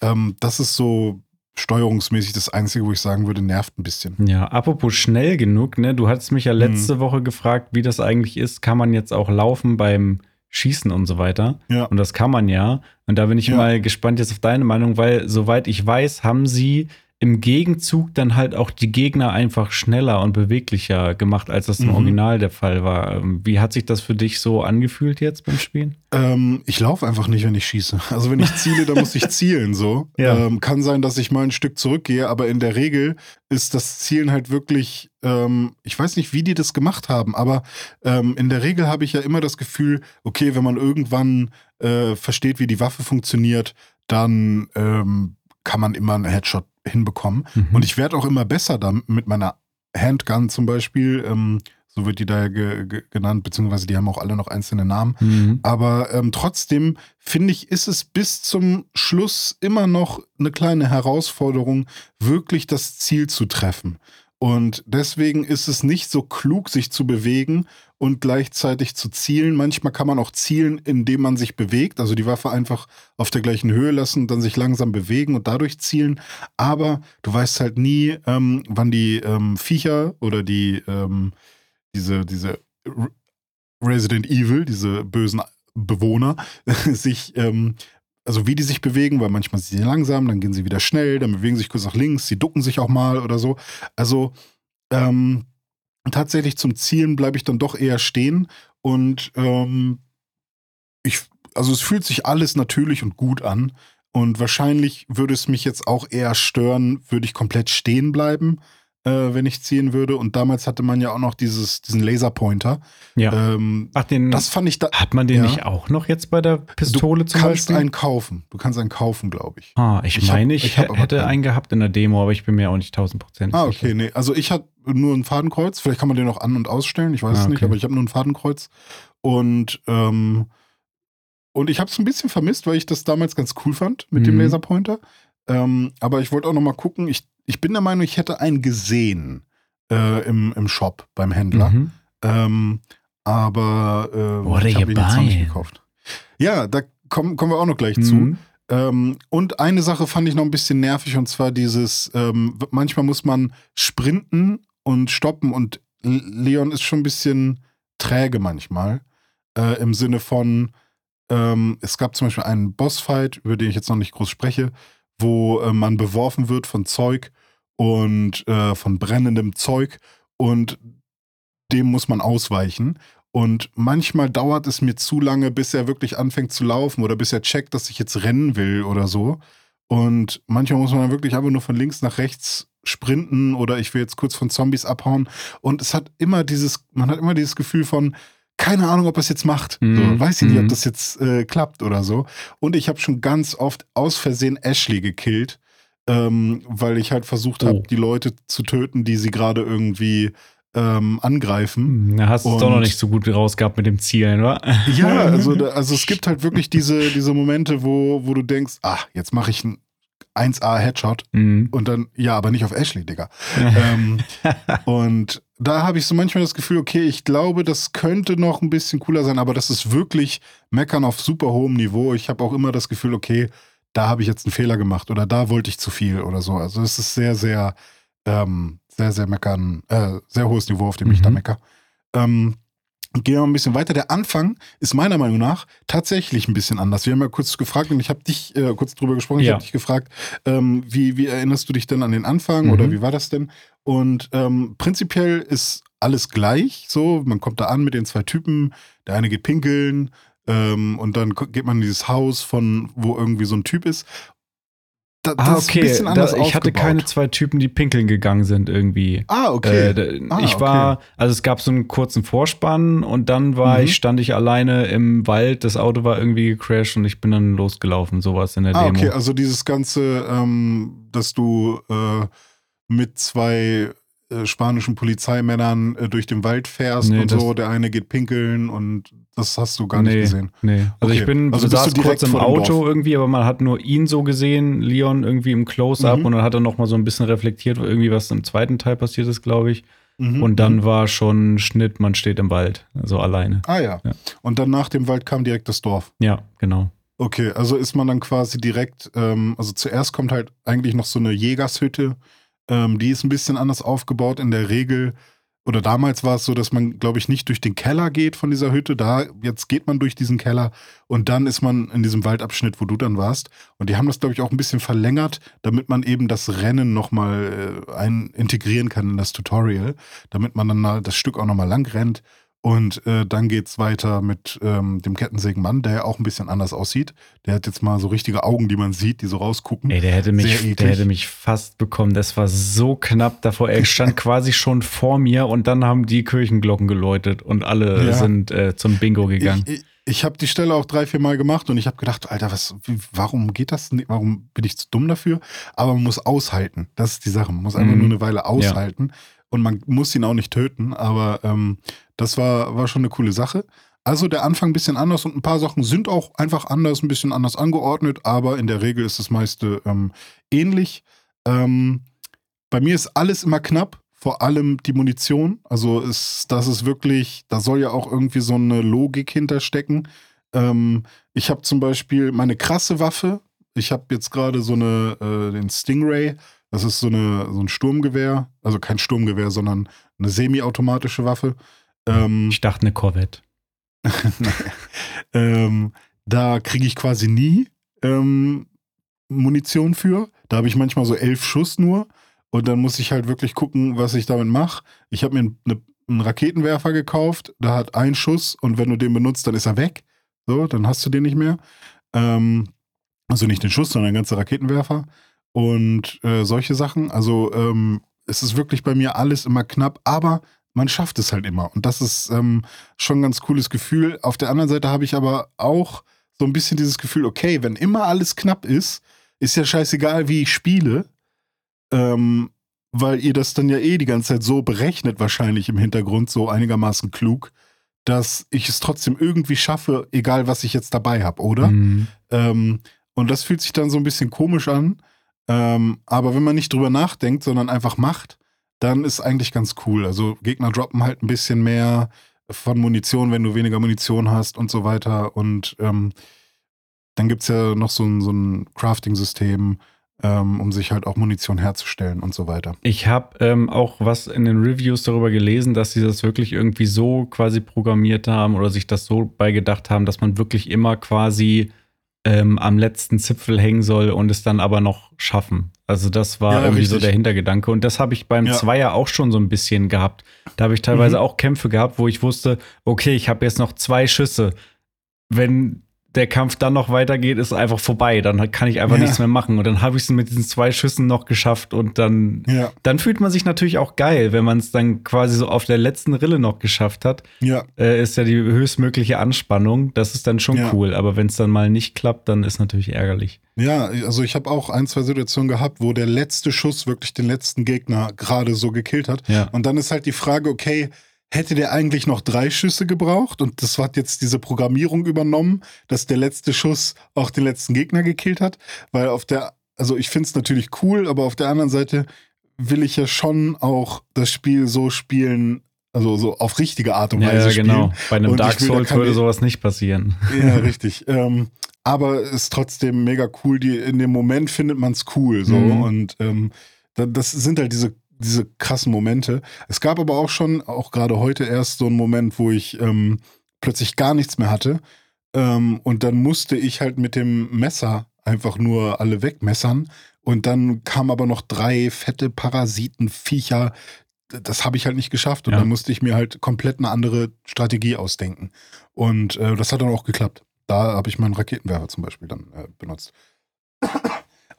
Ähm, das ist so steuerungsmäßig das Einzige, wo ich sagen würde, nervt ein bisschen. Ja, apropos schnell genug, ne? Du hattest mich ja letzte Woche gefragt, wie das eigentlich ist. Kann man jetzt auch laufen beim Schießen und so weiter? Ja. Und das kann man ja. Und da bin ich Ja. mal gespannt jetzt auf deine Meinung, weil soweit ich weiß, haben sie im Gegenzug dann halt auch die Gegner einfach schneller und beweglicher gemacht, als das im Mhm. Original der Fall war. Ähm, Wie hat sich das für dich so angefühlt jetzt beim Spielen? Ähm, ich laufe einfach nicht, wenn ich schieße. Also wenn ich ziele, dann muss ich zielen so. Ja. Ähm, kann sein, dass ich mal ein Stück zurückgehe, aber in der Regel ist das Zielen halt wirklich, ähm, ich weiß nicht, wie die das gemacht haben, aber ähm, in der Regel habe ich ja immer das Gefühl, okay, wenn man irgendwann äh, versteht, wie die Waffe funktioniert, dann ähm, kann man immer einen Headshot hinbekommen. Mhm. Und ich werde auch immer besser damit mit meiner Handgun zum Beispiel. Ähm, so wird die da ge ge genannt, beziehungsweise die haben auch alle noch einzelne Namen. Mhm. Aber ähm, trotzdem finde ich, ist es bis zum Schluss immer noch eine kleine Herausforderung, wirklich das Ziel zu treffen. Und deswegen ist es nicht so klug, sich zu bewegen und gleichzeitig zu zielen. Manchmal kann man auch zielen, indem man sich bewegt, also die Waffe einfach auf der gleichen Höhe lassen, dann sich langsam bewegen und dadurch zielen. Aber du weißt halt nie, ähm, wann die ähm, Viecher oder die ähm, diese, diese Resident Evil, diese bösen Bewohner, sich, ähm, also wie die sich bewegen, weil manchmal sind sie langsam, dann gehen sie wieder schnell, dann bewegen sie sich kurz nach links, sie ducken sich auch mal oder so. Also ähm, tatsächlich zum Zielen bleibe ich dann doch eher stehen und ähm, ich, also es fühlt sich alles natürlich und gut an. Und wahrscheinlich würde es mich jetzt auch eher stören, würde ich komplett stehen bleiben, äh, wenn ich ziehen würde. Und damals hatte man ja auch noch dieses, diesen Laserpointer. Ja. Ähm, Ach, den das fand ich da. hat man den ja. nicht auch noch jetzt bei der Pistole du zum kannst Beispiel? einen kaufen. Du kannst einen kaufen, glaube ich. ah, ich, Ich hab- meine, ich, ich hab hätte keinen. einen gehabt in der Demo, aber ich bin mir auch nicht tausendprozentig Ah, sicher. okay, nee. Also ich hatte nur ein Fadenkreuz. Vielleicht kann man den auch an- und ausstellen. Ich weiß Ah, es nicht, okay. aber ich habe nur ein Fadenkreuz. Und, ähm, und ich habe es ein bisschen vermisst, weil ich das damals ganz cool fand mit dem Mhm. Laserpointer. Ähm, aber ich wollte auch noch mal gucken. Ich, ich bin der Meinung, ich hätte einen gesehen äh, im, im Shop beim Händler. Mhm. Ähm, aber are ich habe ihn jetzt noch nicht gekauft. Ja, da kommen, kommen wir auch noch gleich zu. Mhm. Ähm, und eine Sache fand ich noch ein bisschen nervig und zwar dieses, ähm, manchmal muss man sprinten und stoppen und Leon ist schon ein bisschen träge manchmal. Äh, Im Sinne von, ähm, es gab zum Beispiel einen Bossfight, über den ich jetzt noch nicht groß spreche, wo äh, man beworfen wird von Zeug und äh, von brennendem Zeug und dem muss man ausweichen. Und manchmal dauert es mir zu lange, bis er wirklich anfängt zu laufen oder bis er checkt, dass ich jetzt rennen will oder so. Und manchmal muss man dann wirklich einfach nur von links nach rechts sprinten oder ich will jetzt kurz von Zombies abhauen. Und es hat immer dieses, man hat immer dieses Gefühl von, keine Ahnung, ob er es jetzt macht. Mhm. So, weiß ich nicht, ob Mhm. das jetzt äh, klappt oder so. Und ich habe schon ganz oft aus Versehen Ashley gekillt, ähm, weil ich halt versucht habe, Oh. die Leute zu töten, die sie gerade irgendwie ähm, angreifen. Hm, Da hast du es doch noch nicht so gut rausgehabt mit dem Zielen, wa? Ja, also, da- also es gibt halt wirklich diese, diese Momente, wo, wo du denkst, ach, jetzt mache ich einen 1A-Headshot Mhm. und dann, ja, aber nicht auf Ashley, Digga. ähm, und da habe ich so manchmal das Gefühl, okay, ich glaube, das könnte noch ein bisschen cooler sein, aber das ist wirklich Meckern auf super hohem Niveau. Ich habe auch immer das Gefühl, okay, da habe ich jetzt einen Fehler gemacht oder da wollte ich zu viel oder so. Also es ist sehr, sehr, ähm, sehr, sehr meckern, äh, sehr hohes Niveau, auf dem ich da Mhm. mecker. Ähm, Gehen wir mal ein bisschen weiter. Der Anfang ist meiner Meinung nach tatsächlich ein bisschen anders. Wir haben ja kurz gefragt und ich habe dich äh, kurz drüber gesprochen. Ich Ja. habe dich gefragt, ähm, wie, wie erinnerst du dich denn an den Anfang Mhm. oder wie war das denn? Und ähm, prinzipiell ist alles gleich. So, man kommt da an mit den zwei Typen. Der eine geht pinkeln ähm, und dann geht man in dieses Haus von, wo irgendwie so ein Typ ist. Da, Ah, das ist ein okay. bisschen Da, anders ich hatte aufgebaut. keine zwei Typen, die pinkeln gegangen sind irgendwie. Ah, okay. Äh, d- Ah, ich okay. war, also es gab so einen kurzen Vorspann und dann war Mhm. ich, stand ich alleine im Wald, das Auto war irgendwie gecrashed und ich bin dann losgelaufen, sowas in der Ah, Demo. okay, also dieses Ganze, ähm, dass du äh, mit zwei äh, spanischen Polizeimännern äh, durch den Wald fährst Nee, und so, der eine geht pinkeln und das hast du gar nee, nicht gesehen. Nee. Also Okay. ich bin, Also also saß kurz im Auto irgendwie, aber man hat nur ihn so gesehen, Leon irgendwie im Close-Up Mhm. und dann hat er noch mal so ein bisschen reflektiert, irgendwie was im zweiten Teil passiert ist, glaube ich. Mhm, Und dann mhm. war schon Schnitt, man steht im Wald, so alleine. Ah ja. Ja. Und dann nach dem Wald kam direkt das Dorf. Ja, genau. Okay, also ist man dann quasi direkt, ähm, also zuerst kommt halt eigentlich noch so eine Jägershütte. Ähm, die ist ein bisschen anders aufgebaut. In der Regel, oder damals war es so, dass man, glaube ich, nicht durch den Keller geht von dieser Hütte. Da, jetzt geht man durch diesen Keller und dann ist man in diesem Waldabschnitt, wo du dann warst. Und die haben das, glaube ich, auch ein bisschen verlängert, damit man eben das Rennen nochmal äh, ein integrieren kann in das Tutorial, damit man dann das Stück auch nochmal lang rennt. Und äh, dann geht's weiter mit ähm, dem Kettensägenmann, der ja auch ein bisschen anders aussieht. Der hat jetzt mal so richtige Augen, die man sieht, die so rausgucken. Ey, der hätte mich, der hätte mich fast bekommen. Das war so knapp davor. Er stand quasi schon vor mir und dann haben die Kirchenglocken geläutet und alle Ja. sind äh, zum Bingo gegangen. Ich, ich, ich habe die Stelle auch drei, vier Mal gemacht und ich habe gedacht, Alter, was, wie, warum geht das nicht? Warum bin ich zu dumm dafür? Aber man muss aushalten. Das ist die Sache. Man muss einfach Mhm. nur eine Weile aushalten. Und man muss ihn auch nicht töten, aber ähm, das war, war schon eine coole Sache. Also der Anfang ein bisschen anders und ein paar Sachen sind auch einfach anders, ein bisschen anders angeordnet, aber in der Regel ist das meiste ähm, ähnlich. Ähm, bei mir ist alles immer knapp, vor allem die Munition. Also ist, das ist wirklich, da soll ja auch irgendwie so eine Logik hinterstecken. Ähm, ich habe zum Beispiel meine krasse Waffe. Ich habe jetzt gerade so eine, äh, den Stingray. Das ist so, eine, so ein Sturmgewehr. Also kein Sturmgewehr, sondern eine semiautomatische Waffe. Ähm, Ich dachte eine Corvette. ähm, da kriege ich quasi nie ähm, Munition für. Da habe ich manchmal so elf Schuss nur. Und dann muss ich halt wirklich gucken, was ich damit mache. Ich habe mir eine, einen Raketenwerfer gekauft. Da hat ein Schuss und wenn du den benutzt, dann ist er weg. So, dann hast du den nicht mehr. Ähm, also nicht den Schuss, sondern der ganze Raketenwerfer. Und äh, solche Sachen. Also ähm, es ist wirklich bei mir alles immer knapp, aber man schafft es halt immer. Und das ist ähm, schon ein ganz cooles Gefühl. Auf der anderen Seite habe ich aber auch so ein bisschen dieses Gefühl, okay, wenn immer alles knapp ist, ist ja scheißegal, wie ich spiele, ähm, weil ihr das dann ja eh die ganze Zeit so berechnet, wahrscheinlich im Hintergrund, so einigermaßen klug, dass ich es trotzdem irgendwie schaffe, egal was ich jetzt dabei habe, oder? Mhm. Ähm, und das fühlt sich dann so ein bisschen komisch an. Ähm, aber wenn man nicht drüber nachdenkt, sondern einfach macht, dann ist eigentlich ganz cool. Also Gegner droppen halt ein bisschen mehr von Munition, wenn du weniger Munition hast und so weiter. Und ähm, dann gibt es ja noch so ein, so ein Crafting-System, ähm, um sich halt auch Munition herzustellen und so weiter. Ich habe ähm, auch was in den Reviews darüber gelesen, dass sie das wirklich irgendwie so quasi programmiert haben oder sich das so beigedacht haben, dass man wirklich immer quasi ähm, am letzten Zipfel hängen soll und es dann aber noch schaffen. Also das war Ja, irgendwie so richtig. der Hintergedanke. Und das habe ich beim Ja. Zweier auch schon so ein bisschen gehabt. Da habe ich teilweise Mhm. auch Kämpfe gehabt, wo ich wusste, okay, ich habe jetzt noch zwei Schüsse. Wenn der Kampf dann noch weitergeht, ist einfach vorbei. Dann kann ich einfach Ja. nichts mehr machen. Und dann habe ich es mit diesen zwei Schüssen noch geschafft und dann Ja, dann fühlt man sich natürlich auch geil, wenn man es dann quasi so auf der letzten Rille noch geschafft hat. ja, Äh, ist ja die höchstmögliche Anspannung. Das ist dann schon Ja. cool. Aber wenn es dann mal nicht klappt, dann ist natürlich ärgerlich. Ja, also ich habe auch ein, zwei Situationen gehabt, wo der letzte Schuss wirklich den letzten Gegner gerade so gekillt hat. Und dann ist halt die Frage, okay, hätte der eigentlich noch drei Schüsse gebraucht? Und das hat jetzt diese Programmierung übernommen, dass der letzte Schuss auch den letzten Gegner gekillt hat. Weil auf der, also ich finde es natürlich cool, aber auf der anderen Seite will ich ja schon auch das Spiel so spielen, also so auf richtige Art und Ja, Weise ja, spielen. genau. Bei einem Und Dark will Souls würde sowas nicht passieren. Ja, richtig. Ähm, aber ist trotzdem mega cool. Die, in dem Moment findet man es cool. So. Mhm. Und ähm, da- das sind halt diese, diese krassen Momente. Es gab aber auch schon, auch gerade heute erst, so einen Moment, wo ich ähm, plötzlich gar nichts mehr hatte. Ähm, und dann musste ich halt mit dem Messer einfach nur alle wegmessern. Und dann kamen aber noch drei fette Parasiten, Viecher. Das habe ich halt nicht geschafft. Und Ja. dann musste ich mir halt komplett eine andere Strategie ausdenken. Und äh, das hat dann auch geklappt. Da habe ich meinen Raketenwerfer zum Beispiel dann äh, benutzt.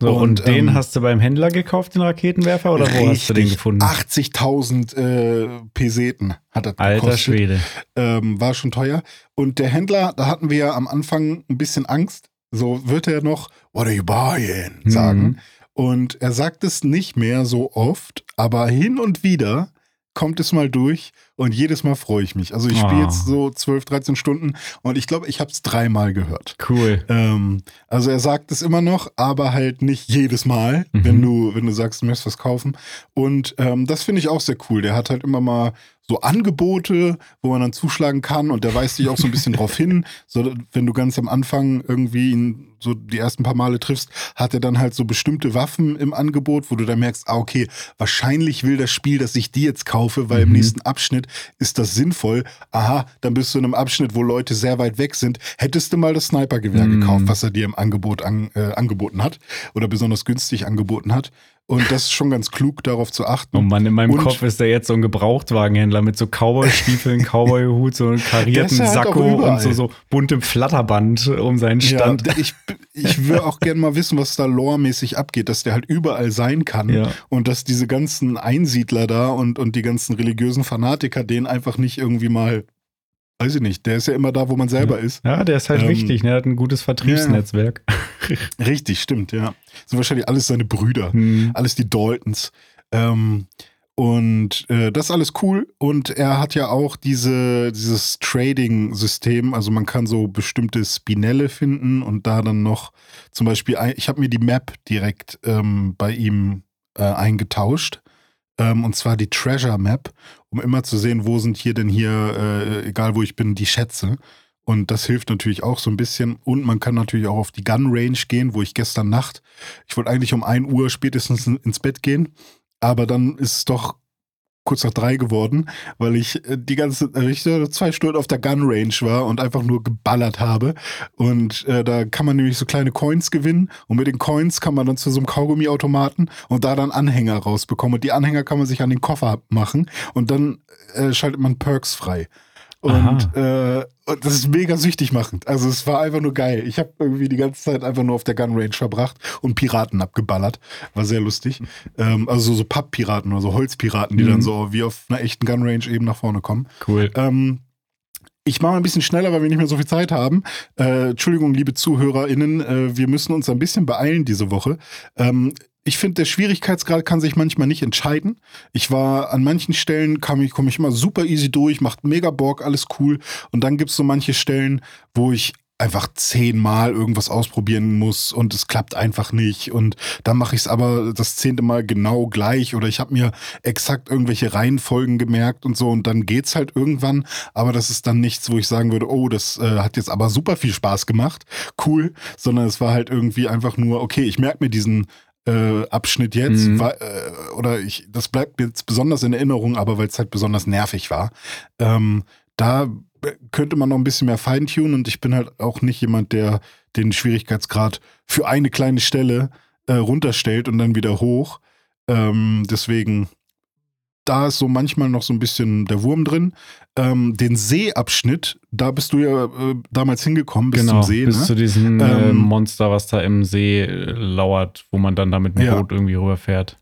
So, und, Und, den ähm, hast du beim Händler gekauft, den Raketenwerfer, oder wo hast du den gefunden? 80.000 äh, Peseten hat das Alter gekostet. Schwede. Ähm, war schon teuer. Und der Händler, da hatten wir ja am Anfang ein bisschen Angst. So wird er noch, what are you buying? sagen. Mhm. Und er sagt es nicht mehr so oft, aber hin und wieder kommt es mal durch und jedes Mal freue ich mich. Also ich spiele Oh. jetzt so 12, 13 Stunden und ich glaube, ich habe es dreimal gehört. Cool. Ähm, also er sagt es immer noch, aber halt nicht jedes Mal, Mhm. wenn du, wenn du sagst, du möchtest was kaufen. Und ähm, das finde ich auch sehr cool. Der hat halt immer mal so Angebote, wo man dann zuschlagen kann und der weist dich auch so ein bisschen drauf hin. So, wenn du ganz am Anfang irgendwie ihn so die ersten paar Male triffst, hat er dann halt so bestimmte Waffen im Angebot, wo du dann merkst, ah, okay, wahrscheinlich will das Spiel, dass ich die jetzt kaufe, weil mhm. im nächsten Abschnitt ist das sinnvoll. Aha, dann bist du in einem Abschnitt, wo Leute sehr weit weg sind. Hättest du mal das Snipergewehr mhm. gekauft, was er dir im Angebot an, äh, angeboten hat oder besonders günstig angeboten hat. Und das ist schon ganz klug, darauf zu achten. Oh Mann, in meinem und Kopf ist der jetzt so ein Gebrauchtwagenhändler mit so Cowboy-Stiefeln, Cowboy-Hut, so einem karierten halt Sakko und so, so buntem Flatterband um seinen Stand. Ja, ich, ich will auch gerne mal wissen, was da loremäßig abgeht, dass der halt überall sein kann ja. und dass diese ganzen Einsiedler da und, und die ganzen religiösen Fanatiker den einfach nicht irgendwie mal Weiß ich nicht, der ist ja immer da, wo man selber ja. ist. Ja, der ist halt ähm, wichtig, ne? er hat ein gutes Vertriebsnetzwerk. Ja. Richtig, stimmt, ja. Das sind wahrscheinlich alles seine Brüder, hm. alles die Daltons. Ähm, und äh, das ist alles cool. Und er hat ja auch diese, dieses Trading-System. Also man kann so bestimmte Spinelle finden und da dann noch zum Beispiel, ich habe mir die Map direkt ähm, bei ihm äh, eingetauscht. Ähm, und zwar die Treasure Map, um immer zu sehen, wo sind hier denn hier, äh, egal wo ich bin, die Schätze. Und das hilft natürlich auch so ein bisschen. Und man kann natürlich auch auf die Gun Range gehen, wo ich gestern Nacht, ich wollte eigentlich um 1 Uhr spätestens ins Bett gehen, aber dann ist es doch kurz nach drei geworden, weil ich äh, die ganze, äh, ich zwei Stunden auf der Gun Range war und einfach nur geballert habe. Und äh, da kann man nämlich so kleine Coins gewinnen und mit den Coins kann man dann zu so einem Kaugummiautomaten und da dann Anhänger rausbekommen. Und die Anhänger kann man sich an den Koffer machen und dann äh, schaltet man Perks frei. Und, äh, und das ist mega süchtig machend. Also es war einfach nur geil. Ich habe irgendwie die ganze Zeit einfach nur auf der Gun Range verbracht und Piraten abgeballert. War sehr lustig. Ähm, also so Papppiraten oder so Holzpiraten, die mhm. dann so wie auf einer echten Gun Range eben nach vorne kommen. Cool. Ähm, ich mache mal ein bisschen schneller, weil wir nicht mehr so viel Zeit haben. Äh, Entschuldigung, liebe ZuhörerInnen, äh, wir müssen uns ein bisschen beeilen diese Woche. Ähm, ich finde, der Schwierigkeitsgrad kann sich manchmal nicht entscheiden. Ich war an manchen Stellen, komme ich, komm ich immer super easy durch, macht mega Bock, alles cool. Und dann gibt es so manche Stellen, wo ich einfach zehnmal irgendwas ausprobieren muss und es klappt einfach nicht und dann mache ich es aber das zehnte Mal genau gleich oder ich habe mir exakt irgendwelche Reihenfolgen gemerkt und so und dann geht's halt irgendwann, aber das ist dann nichts, wo ich sagen würde, oh, das äh, hat jetzt aber super viel Spaß gemacht, cool, sondern es war halt irgendwie einfach nur, okay, ich merke mir diesen äh, Abschnitt jetzt, mhm. war, äh, oder ich, das bleibt mir jetzt besonders in Erinnerung, aber weil es halt besonders nervig war. Ähm, da könnte man noch ein bisschen mehr feintunen und ich bin halt auch nicht jemand, der den Schwierigkeitsgrad für eine kleine Stelle äh, runterstellt und dann wieder hoch. Ähm, deswegen da ist so manchmal noch so ein bisschen der Wurm drin. Ähm, den Seeabschnitt, da bist du ja äh, damals hingekommen, bis genau, zum See. Bis ne? zu diesem äh, ähm, Monster, was da im See äh, lauert, wo man dann da mit dem ja. Boot irgendwie rüberfährt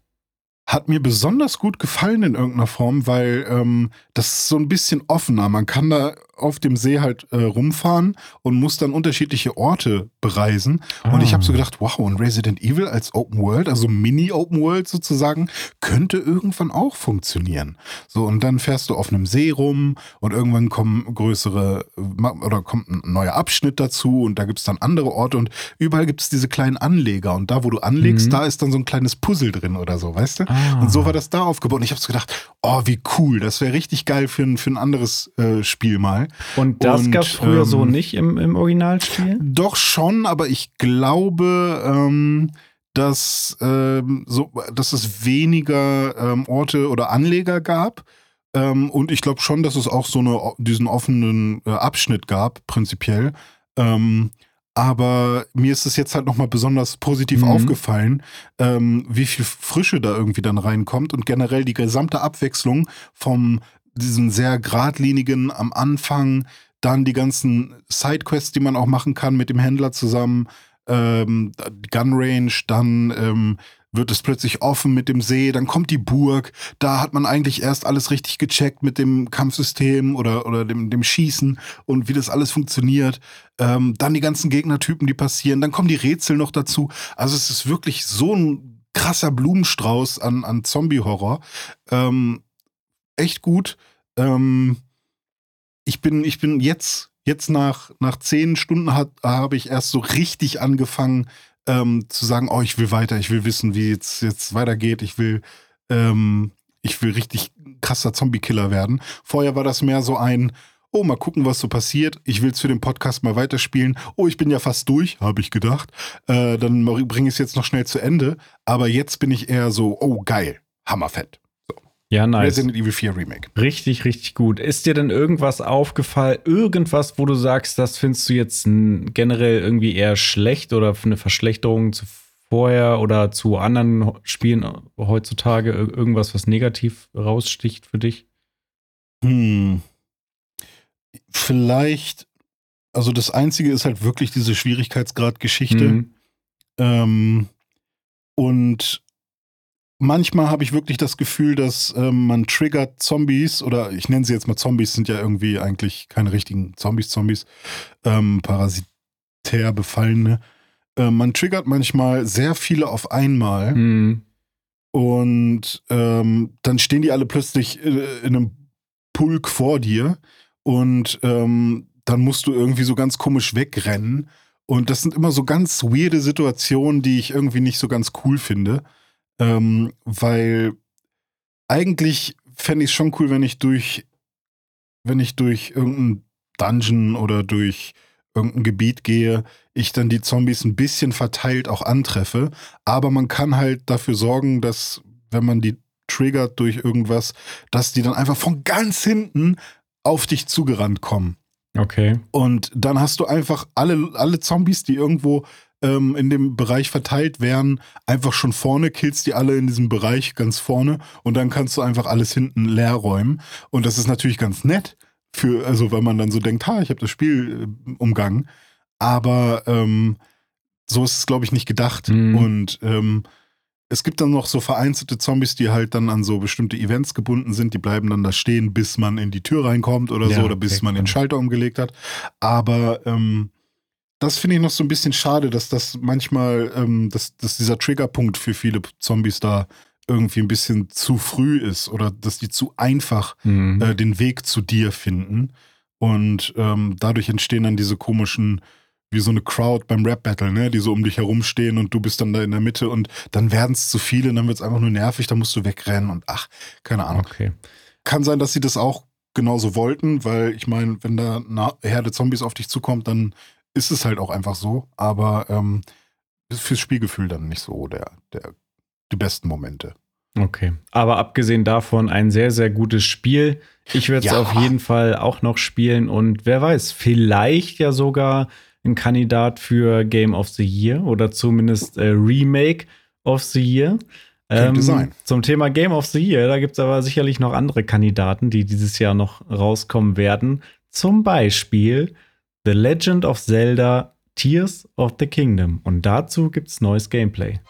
hat mir besonders gut gefallen in irgendeiner Form, weil ähm, das ist so ein bisschen offener. Man kann da auf dem See halt äh, rumfahren und muss dann unterschiedliche Orte bereisen. Ah. Und ich habe so ah. gedacht, wow, und Resident Evil als Open World, also Mini-Open World sozusagen, könnte irgendwann auch funktionieren. So, und dann fährst du auf einem See rum und irgendwann kommen größere oder kommt ein neuer Abschnitt dazu und da gibt es dann andere Orte und überall gibt es diese kleinen Anleger. Und da, wo du anlegst, mhm. da ist dann so ein kleines Puzzle drin oder so, weißt du? Ah. Und so war das da aufgebaut. Und ich habe so gedacht, oh, wie cool, das wäre richtig geil für ein, für ein anderes äh, Spiel mal. Und das gab es früher ähm, so nicht im, im Originalspiel? Doch schon, aber ich glaube, ähm, dass, ähm, so, dass es weniger ähm, Orte oder Anleger gab. Ähm, und ich glaube schon, dass es auch so eine, diesen offenen äh, Abschnitt gab, prinzipiell. Ähm, aber mir ist es jetzt halt nochmal besonders positiv mhm. aufgefallen, ähm, wie viel Frische da irgendwie dann reinkommt und generell die gesamte Abwechslung vom diesen sehr geradlinigen am Anfang, dann die ganzen Sidequests, die man auch machen kann mit dem Händler zusammen, ähm, Gun Range, dann ähm, wird es plötzlich offen mit dem See, dann kommt die Burg, da hat man eigentlich erst alles richtig gecheckt mit dem Kampfsystem oder, oder dem, dem Schießen und wie das alles funktioniert. Ähm, dann die ganzen Gegnertypen, die passieren, dann kommen die Rätsel noch dazu. Also es ist wirklich so ein krasser Blumenstrauß an, an Zombie-Horror. Ähm, echt gut. Ähm, ich bin, ich bin jetzt, jetzt nach, nach zehn Stunden habe ich erst so richtig angefangen ähm, zu sagen, oh, ich will weiter, ich will wissen, wie jetzt, jetzt weitergeht, ich will, ähm, ich will richtig krasser Zombie-Killer werden. Vorher war das mehr so ein, oh, mal gucken, was so passiert. Ich will für den Podcast mal weiterspielen. Oh, ich bin ja fast durch, habe ich gedacht. Äh, dann bringe ich es jetzt noch schnell zu Ende. Aber jetzt bin ich eher so, oh, geil, hammerfett. Ja, nice. Resident Evil 4 Remake. Richtig, richtig gut. Ist dir denn irgendwas aufgefallen, irgendwas, wo du sagst, das findest du jetzt generell irgendwie eher schlecht oder eine Verschlechterung zu vorher oder zu anderen Spielen heutzutage? Irgendwas, was negativ raussticht für dich? Hm. Vielleicht, also das Einzige ist halt wirklich diese Schwierigkeitsgrad-Geschichte. Mhm. Ähm, und manchmal habe ich wirklich das Gefühl, dass ähm, man triggert Zombies oder ich nenne sie jetzt mal Zombies, sind ja irgendwie eigentlich keine richtigen Zombies, Zombies, ähm, parasitär befallene. Äh, man triggert manchmal sehr viele auf einmal mhm. und ähm, dann stehen die alle plötzlich in, äh, in einem Pulk vor dir und ähm, dann musst du irgendwie so ganz komisch wegrennen. Und das sind immer so ganz weirde Situationen, die ich irgendwie nicht so ganz cool finde. Ähm, weil eigentlich fände ich es schon cool, wenn ich durch, wenn ich durch irgendeinen Dungeon oder durch irgendein Gebiet gehe, ich dann die Zombies ein bisschen verteilt auch antreffe. Aber man kann halt dafür sorgen, dass, wenn man die triggert durch irgendwas, dass die dann einfach von ganz hinten auf dich zugerannt kommen. Okay. Und dann hast du einfach alle, alle Zombies, die irgendwo ähm, in dem Bereich verteilt wären, einfach schon vorne, killst die alle in diesem Bereich ganz vorne und dann kannst du einfach alles hinten leer räumen. Und das ist natürlich ganz nett, für, also weil man dann so denkt, ha, ich habe das Spiel äh, umgangen. Aber ähm, so ist es, glaube ich, nicht gedacht. Mhm. Und ähm, es gibt dann noch so vereinzelte Zombies, die halt dann an so bestimmte Events gebunden sind. Die bleiben dann da stehen, bis man in die Tür reinkommt oder ja, so, oder bis okay, man den Schalter umgelegt hat. Aber ähm, das finde ich noch so ein bisschen schade, dass das manchmal, ähm, dass, dass dieser Triggerpunkt für viele Zombies da irgendwie ein bisschen zu früh ist oder dass die zu einfach mhm. äh, den Weg zu dir finden. Und ähm, dadurch entstehen dann diese komischen, wie so eine Crowd beim Rap-Battle, ne, die so um dich herumstehen und du bist dann da in der Mitte und dann werden es zu viele und dann wird es einfach nur nervig, dann musst du wegrennen und ach, keine Ahnung. Okay. Kann sein, dass sie das auch genauso wollten, weil ich meine, wenn da eine Herde Zombies auf dich zukommt, dann ist es halt auch einfach so, aber ähm, fürs Spielgefühl dann nicht so der, der, die besten Momente. Okay, aber abgesehen davon ein sehr, sehr gutes Spiel. Ich werde es ja. auf jeden Fall auch noch spielen und wer weiß, vielleicht ja sogar ein Kandidat für Game of the Year oder zumindest äh, Remake of the Year. Ähm, sein. Zum Thema Game of the Year, da gibt es aber sicherlich noch andere Kandidaten, die dieses Jahr noch rauskommen werden. Zum Beispiel The Legend of Zelda Tears of the Kingdom. Und dazu gibt es neues Gameplay.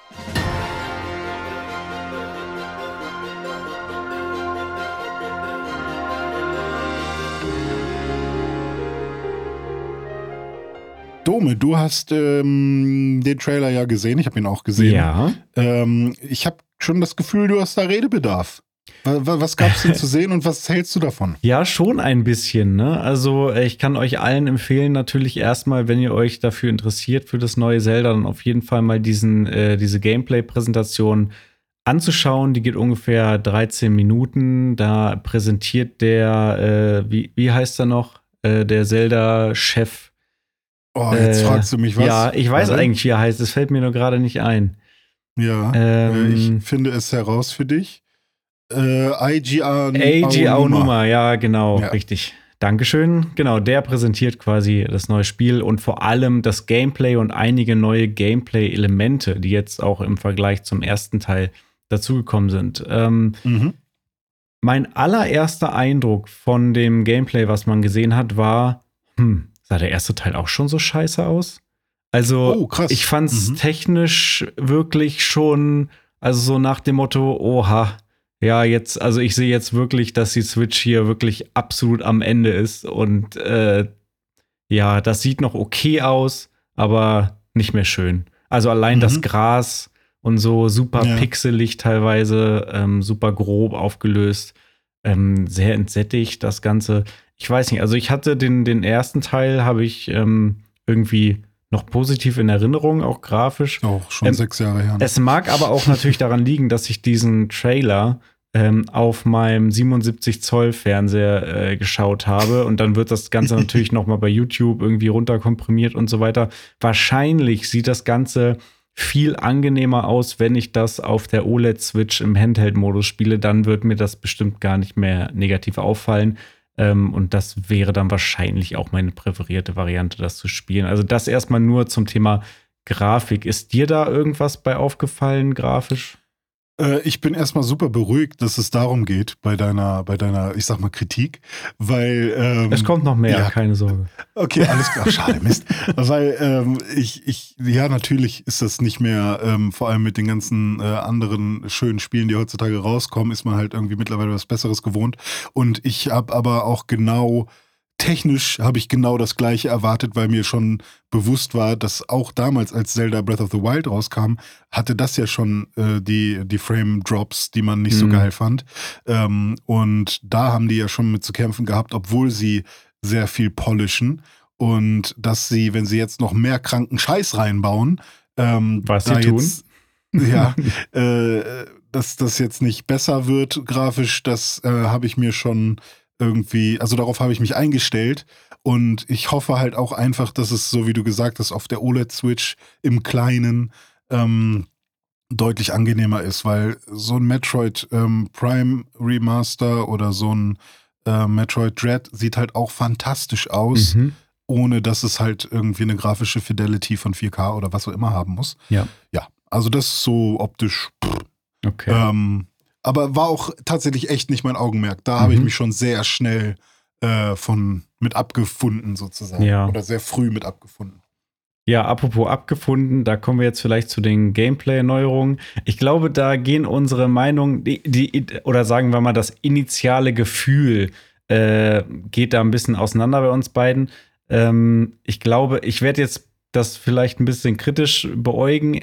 Dome, du hast ähm, den Trailer ja gesehen, ich habe ihn auch gesehen. Ja. Ähm, ich habe schon das Gefühl, du hast da Redebedarf. Was gab es denn zu sehen und was hältst du davon? Ja, schon ein bisschen. Ne? Also äh, ich kann euch allen empfehlen, natürlich erstmal, wenn ihr euch dafür interessiert, für das neue Zelda, dann auf jeden Fall mal diesen, äh, diese Gameplay-Präsentation anzuschauen. Die geht ungefähr 13 Minuten. Da präsentiert der, äh, wie, wie heißt er noch, äh, der Zelda-Chef. Oh, jetzt äh, fragst du mich was. Ja, ich weiß Warte. eigentlich, wie er heißt. Es fällt mir nur gerade nicht ein. Ja, ähm, ich finde es heraus für dich. Äh, IGA Aonuma, ja, genau, ja. richtig. Dankeschön. Genau, der präsentiert quasi das neue Spiel und vor allem das Gameplay und einige neue Gameplay-Elemente, die jetzt auch im Vergleich zum ersten Teil dazugekommen sind. Ähm, mhm. Mein allererster Eindruck von dem Gameplay, was man gesehen hat, war, hm, sah der erste Teil auch schon so scheiße aus? Also, oh, ich fand es mhm. technisch wirklich schon, also so nach dem Motto, oha, ja, jetzt, also ich sehe jetzt wirklich, dass die Switch hier wirklich absolut am Ende ist und äh, ja, das sieht noch okay aus, aber nicht mehr schön. Also allein mhm. das Gras und so super ja. pixelig teilweise, ähm, super grob aufgelöst, ähm, sehr entsättigt das Ganze. Ich weiß nicht, also ich hatte den, den ersten Teil, habe ich ähm, irgendwie noch positiv in Erinnerung, auch grafisch. Auch schon ähm, sechs Jahre her. Ne? Es mag aber auch natürlich daran liegen, dass ich diesen Trailer ähm, auf meinem 77 Zoll Fernseher äh, geschaut habe und dann wird das Ganze natürlich noch mal bei YouTube irgendwie runterkomprimiert und so weiter. Wahrscheinlich sieht das Ganze viel angenehmer aus, wenn ich das auf der OLED Switch im Handheld-Modus spiele. Dann wird mir das bestimmt gar nicht mehr negativ auffallen. Ähm, und das wäre dann wahrscheinlich auch meine präferierte Variante, das zu spielen. Also das erstmal nur zum Thema Grafik. Ist dir da irgendwas bei aufgefallen, grafisch? Äh, ich bin erstmal super beruhigt, dass es darum geht bei deiner, bei deiner, ich sag mal, Kritik, weil ähm, es kommt noch mehr, ja, keine Sorge. Okay, alles klar, schade, Mist. weil ähm, ich, ich, ja, natürlich ist das nicht mehr, ähm, vor allem mit den ganzen äh, anderen schönen Spielen, die heutzutage rauskommen, ist man halt irgendwie mittlerweile was Besseres gewohnt. Und ich habe aber auch genau technisch habe ich genau das gleiche erwartet, weil mir schon bewusst war, dass auch damals, als Zelda Breath of the Wild rauskam, hatte das ja schon äh, die, die Frame-Drops, die man nicht mhm. so geil fand. Ähm, und da haben die ja schon mit zu kämpfen gehabt, obwohl sie sehr viel polischen. Und dass sie, wenn sie jetzt noch mehr kranken Scheiß reinbauen, ähm, was sie tun. Jetzt, ja, äh, dass das jetzt nicht besser wird grafisch, das äh, habe ich mir schon irgendwie, also darauf habe ich mich eingestellt und ich hoffe halt auch einfach, dass es, so wie du gesagt hast, auf der OLED-Switch im Kleinen ähm, deutlich angenehmer ist, weil so ein Metroid ähm, Prime Remaster oder so ein äh, Metroid Dread sieht halt auch fantastisch aus, mhm. ohne dass es halt irgendwie eine grafische Fidelity von 4K oder was auch immer haben muss. Ja. Ja, also das ist so optisch. Pff, okay. Ähm, aber war auch tatsächlich echt nicht mein Augenmerk. Da mhm. habe ich mich schon sehr schnell äh, von mit abgefunden, sozusagen. Ja. Oder sehr früh mit abgefunden. Ja, apropos abgefunden, da kommen wir jetzt vielleicht zu den Gameplay-Erneuerungen. Ich glaube, da gehen unsere Meinungen, die, die, oder sagen wir mal, das initiale Gefühl äh, geht da ein bisschen auseinander bei uns beiden. Ähm, ich glaube, ich werde jetzt das vielleicht ein bisschen kritisch beäugen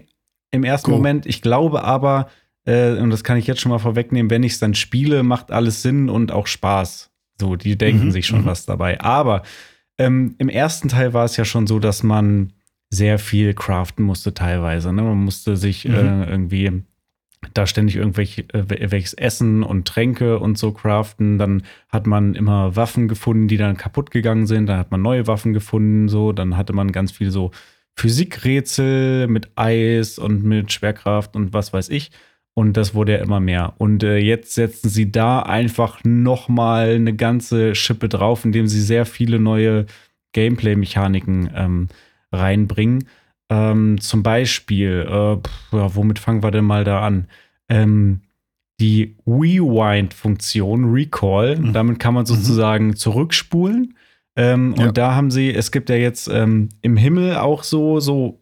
im ersten Go. Moment. Ich glaube aber, äh, und das kann ich jetzt schon mal vorwegnehmen, wenn ich es dann spiele, macht alles Sinn und auch Spaß. So, die denken mhm, sich schon mhm. was dabei. Aber ähm, im ersten Teil war es ja schon so, dass man sehr viel craften musste teilweise. Ne? Man musste sich mhm. äh, irgendwie da ständig irgendwelche äh, welches Essen und Tränke und so craften. Dann hat man immer Waffen gefunden, die dann kaputt gegangen sind. Dann hat man neue Waffen gefunden. So, dann hatte man ganz viel so Physikrätsel mit Eis und mit Schwerkraft und was weiß ich. Und das wurde ja immer mehr. Und äh, jetzt setzen sie da einfach noch mal eine ganze Schippe drauf, indem sie sehr viele neue Gameplay-Mechaniken ähm, reinbringen. Ähm, zum Beispiel, äh, pff, ja, womit fangen wir denn mal da an? Ähm, die Rewind-Funktion, Recall, mhm. damit kann man mhm. sozusagen mhm. zurückspulen. Ähm, ja. Und da haben sie, es gibt ja jetzt ähm, im Himmel auch so, so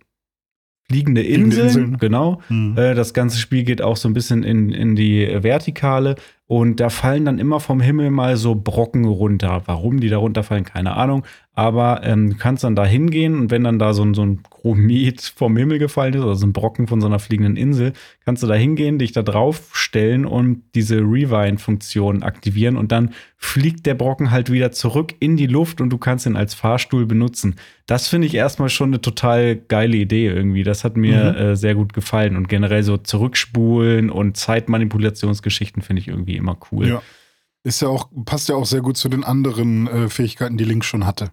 Liegende Inseln, Inseln. genau. Mhm. Äh, das ganze Spiel geht auch so ein bisschen in, in die Vertikale und da fallen dann immer vom Himmel mal so Brocken runter. Warum die da runterfallen, keine Ahnung. Aber ähm, du kannst dann da hingehen und wenn dann da so ein, so ein Chromet vom Himmel gefallen ist oder so ein Brocken von so einer fliegenden Insel, kannst du da hingehen, dich da drauf stellen und diese Rewind-Funktion aktivieren und dann fliegt der Brocken halt wieder zurück in die Luft und du kannst ihn als Fahrstuhl benutzen. Das finde ich erstmal schon eine total geile Idee irgendwie. Das hat mir mhm. äh, sehr gut gefallen und generell so zurückspulen und Zeitmanipulationsgeschichten finde ich irgendwie immer cool. Ja. Ist ja auch, passt ja auch sehr gut zu den anderen äh, Fähigkeiten, die Link schon hatte.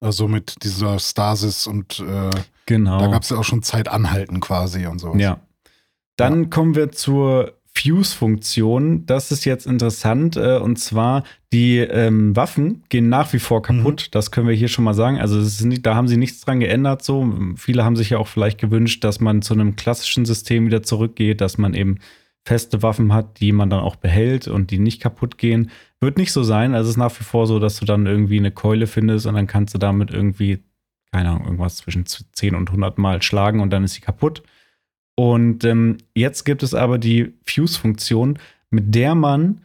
Also mit dieser Stasis und äh, genau. da gab es ja auch schon Zeit anhalten quasi und so. Ja. Dann ja. kommen wir zur Fuse-Funktion. Das ist jetzt interessant. Äh, und zwar, die ähm, Waffen gehen nach wie vor kaputt. Mhm. Das können wir hier schon mal sagen. Also nicht, da haben sie nichts dran geändert. So. Viele haben sich ja auch vielleicht gewünscht, dass man zu einem klassischen System wieder zurückgeht, dass man eben feste Waffen hat, die man dann auch behält und die nicht kaputt gehen. Wird nicht so sein. Also es ist nach wie vor so, dass du dann irgendwie eine Keule findest und dann kannst du damit irgendwie, keine Ahnung, irgendwas zwischen 10 und 100 Mal schlagen und dann ist sie kaputt. Und ähm, jetzt gibt es aber die Fuse-Funktion, mit der man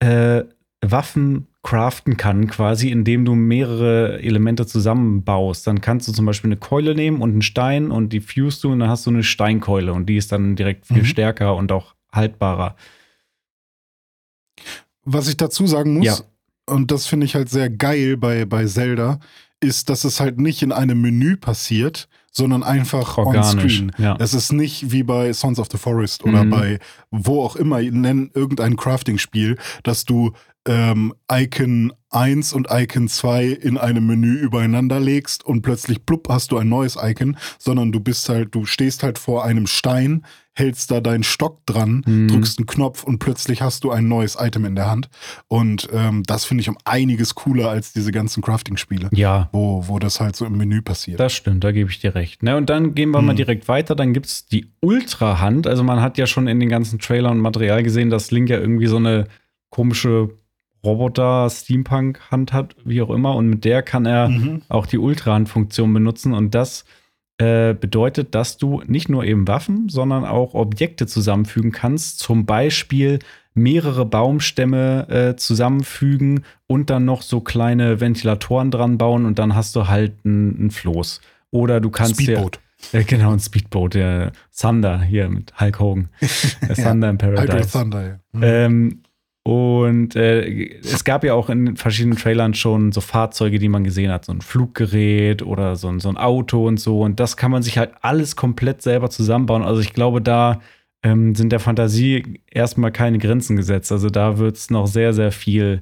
äh, Waffen craften kann, quasi, indem du mehrere Elemente zusammenbaust. Dann kannst du zum Beispiel eine Keule nehmen und einen Stein und die fuse du und dann hast du eine Steinkeule und die ist dann direkt viel mhm. stärker und auch haltbarer. Was ich dazu sagen muss, ja. und das finde ich halt sehr geil bei, bei Zelda, ist, dass es halt nicht in einem Menü passiert, sondern einfach Organisch, on-screen. ja. Es ist nicht wie bei Sons of the Forest oder Mhm. bei wo auch immer, nenn irgendein Crafting-Spiel, dass du ähm, Icon 1 und Icon 2 in einem Menü übereinander legst und plötzlich plupp hast du ein neues Icon, sondern du bist halt, du stehst halt vor einem Stein, hältst da deinen Stock dran, Mhm. drückst einen Knopf und plötzlich hast du ein neues Item in der Hand. Und ähm, das finde ich um einiges cooler als diese ganzen Crafting-Spiele, Ja, wo, wo das halt so im Menü passiert. Das stimmt, da gebe ich dir recht. Ne, und dann gehen wir mal Mhm. direkt weiter. Dann gibt es die Ultra-Hand. Also man hat ja schon in den ganzen Trailern und Material gesehen, dass Link ja irgendwie so eine komische Roboter-Steampunk-Hand hat, wie auch immer. Und mit der kann er Mhm. auch die Ultra-Hand-Funktion benutzen. Und das äh, bedeutet, dass du nicht nur eben Waffen, sondern auch Objekte zusammenfügen kannst. Zum Beispiel mehrere Baumstämme äh, zusammenfügen und dann noch so kleine Ventilatoren dran bauen und dann hast du halt ein, ein Floß. Oder du kannst Speedboat. ja, genau, ein Speedboat, der Thunder hier mit Hulk Hogan. Der Thunder in Hydro Paradise. Thunder, ja. Mhm. Ähm, und äh, es gab ja auch in verschiedenen Trailern schon so Fahrzeuge, die man gesehen hat, so ein Fluggerät oder so ein, so ein Auto und so. Und das kann man sich halt alles komplett selber zusammenbauen. Also ich glaube, da ähm, sind der Fantasie erstmal keine Grenzen gesetzt. Also da wird es noch sehr, sehr viel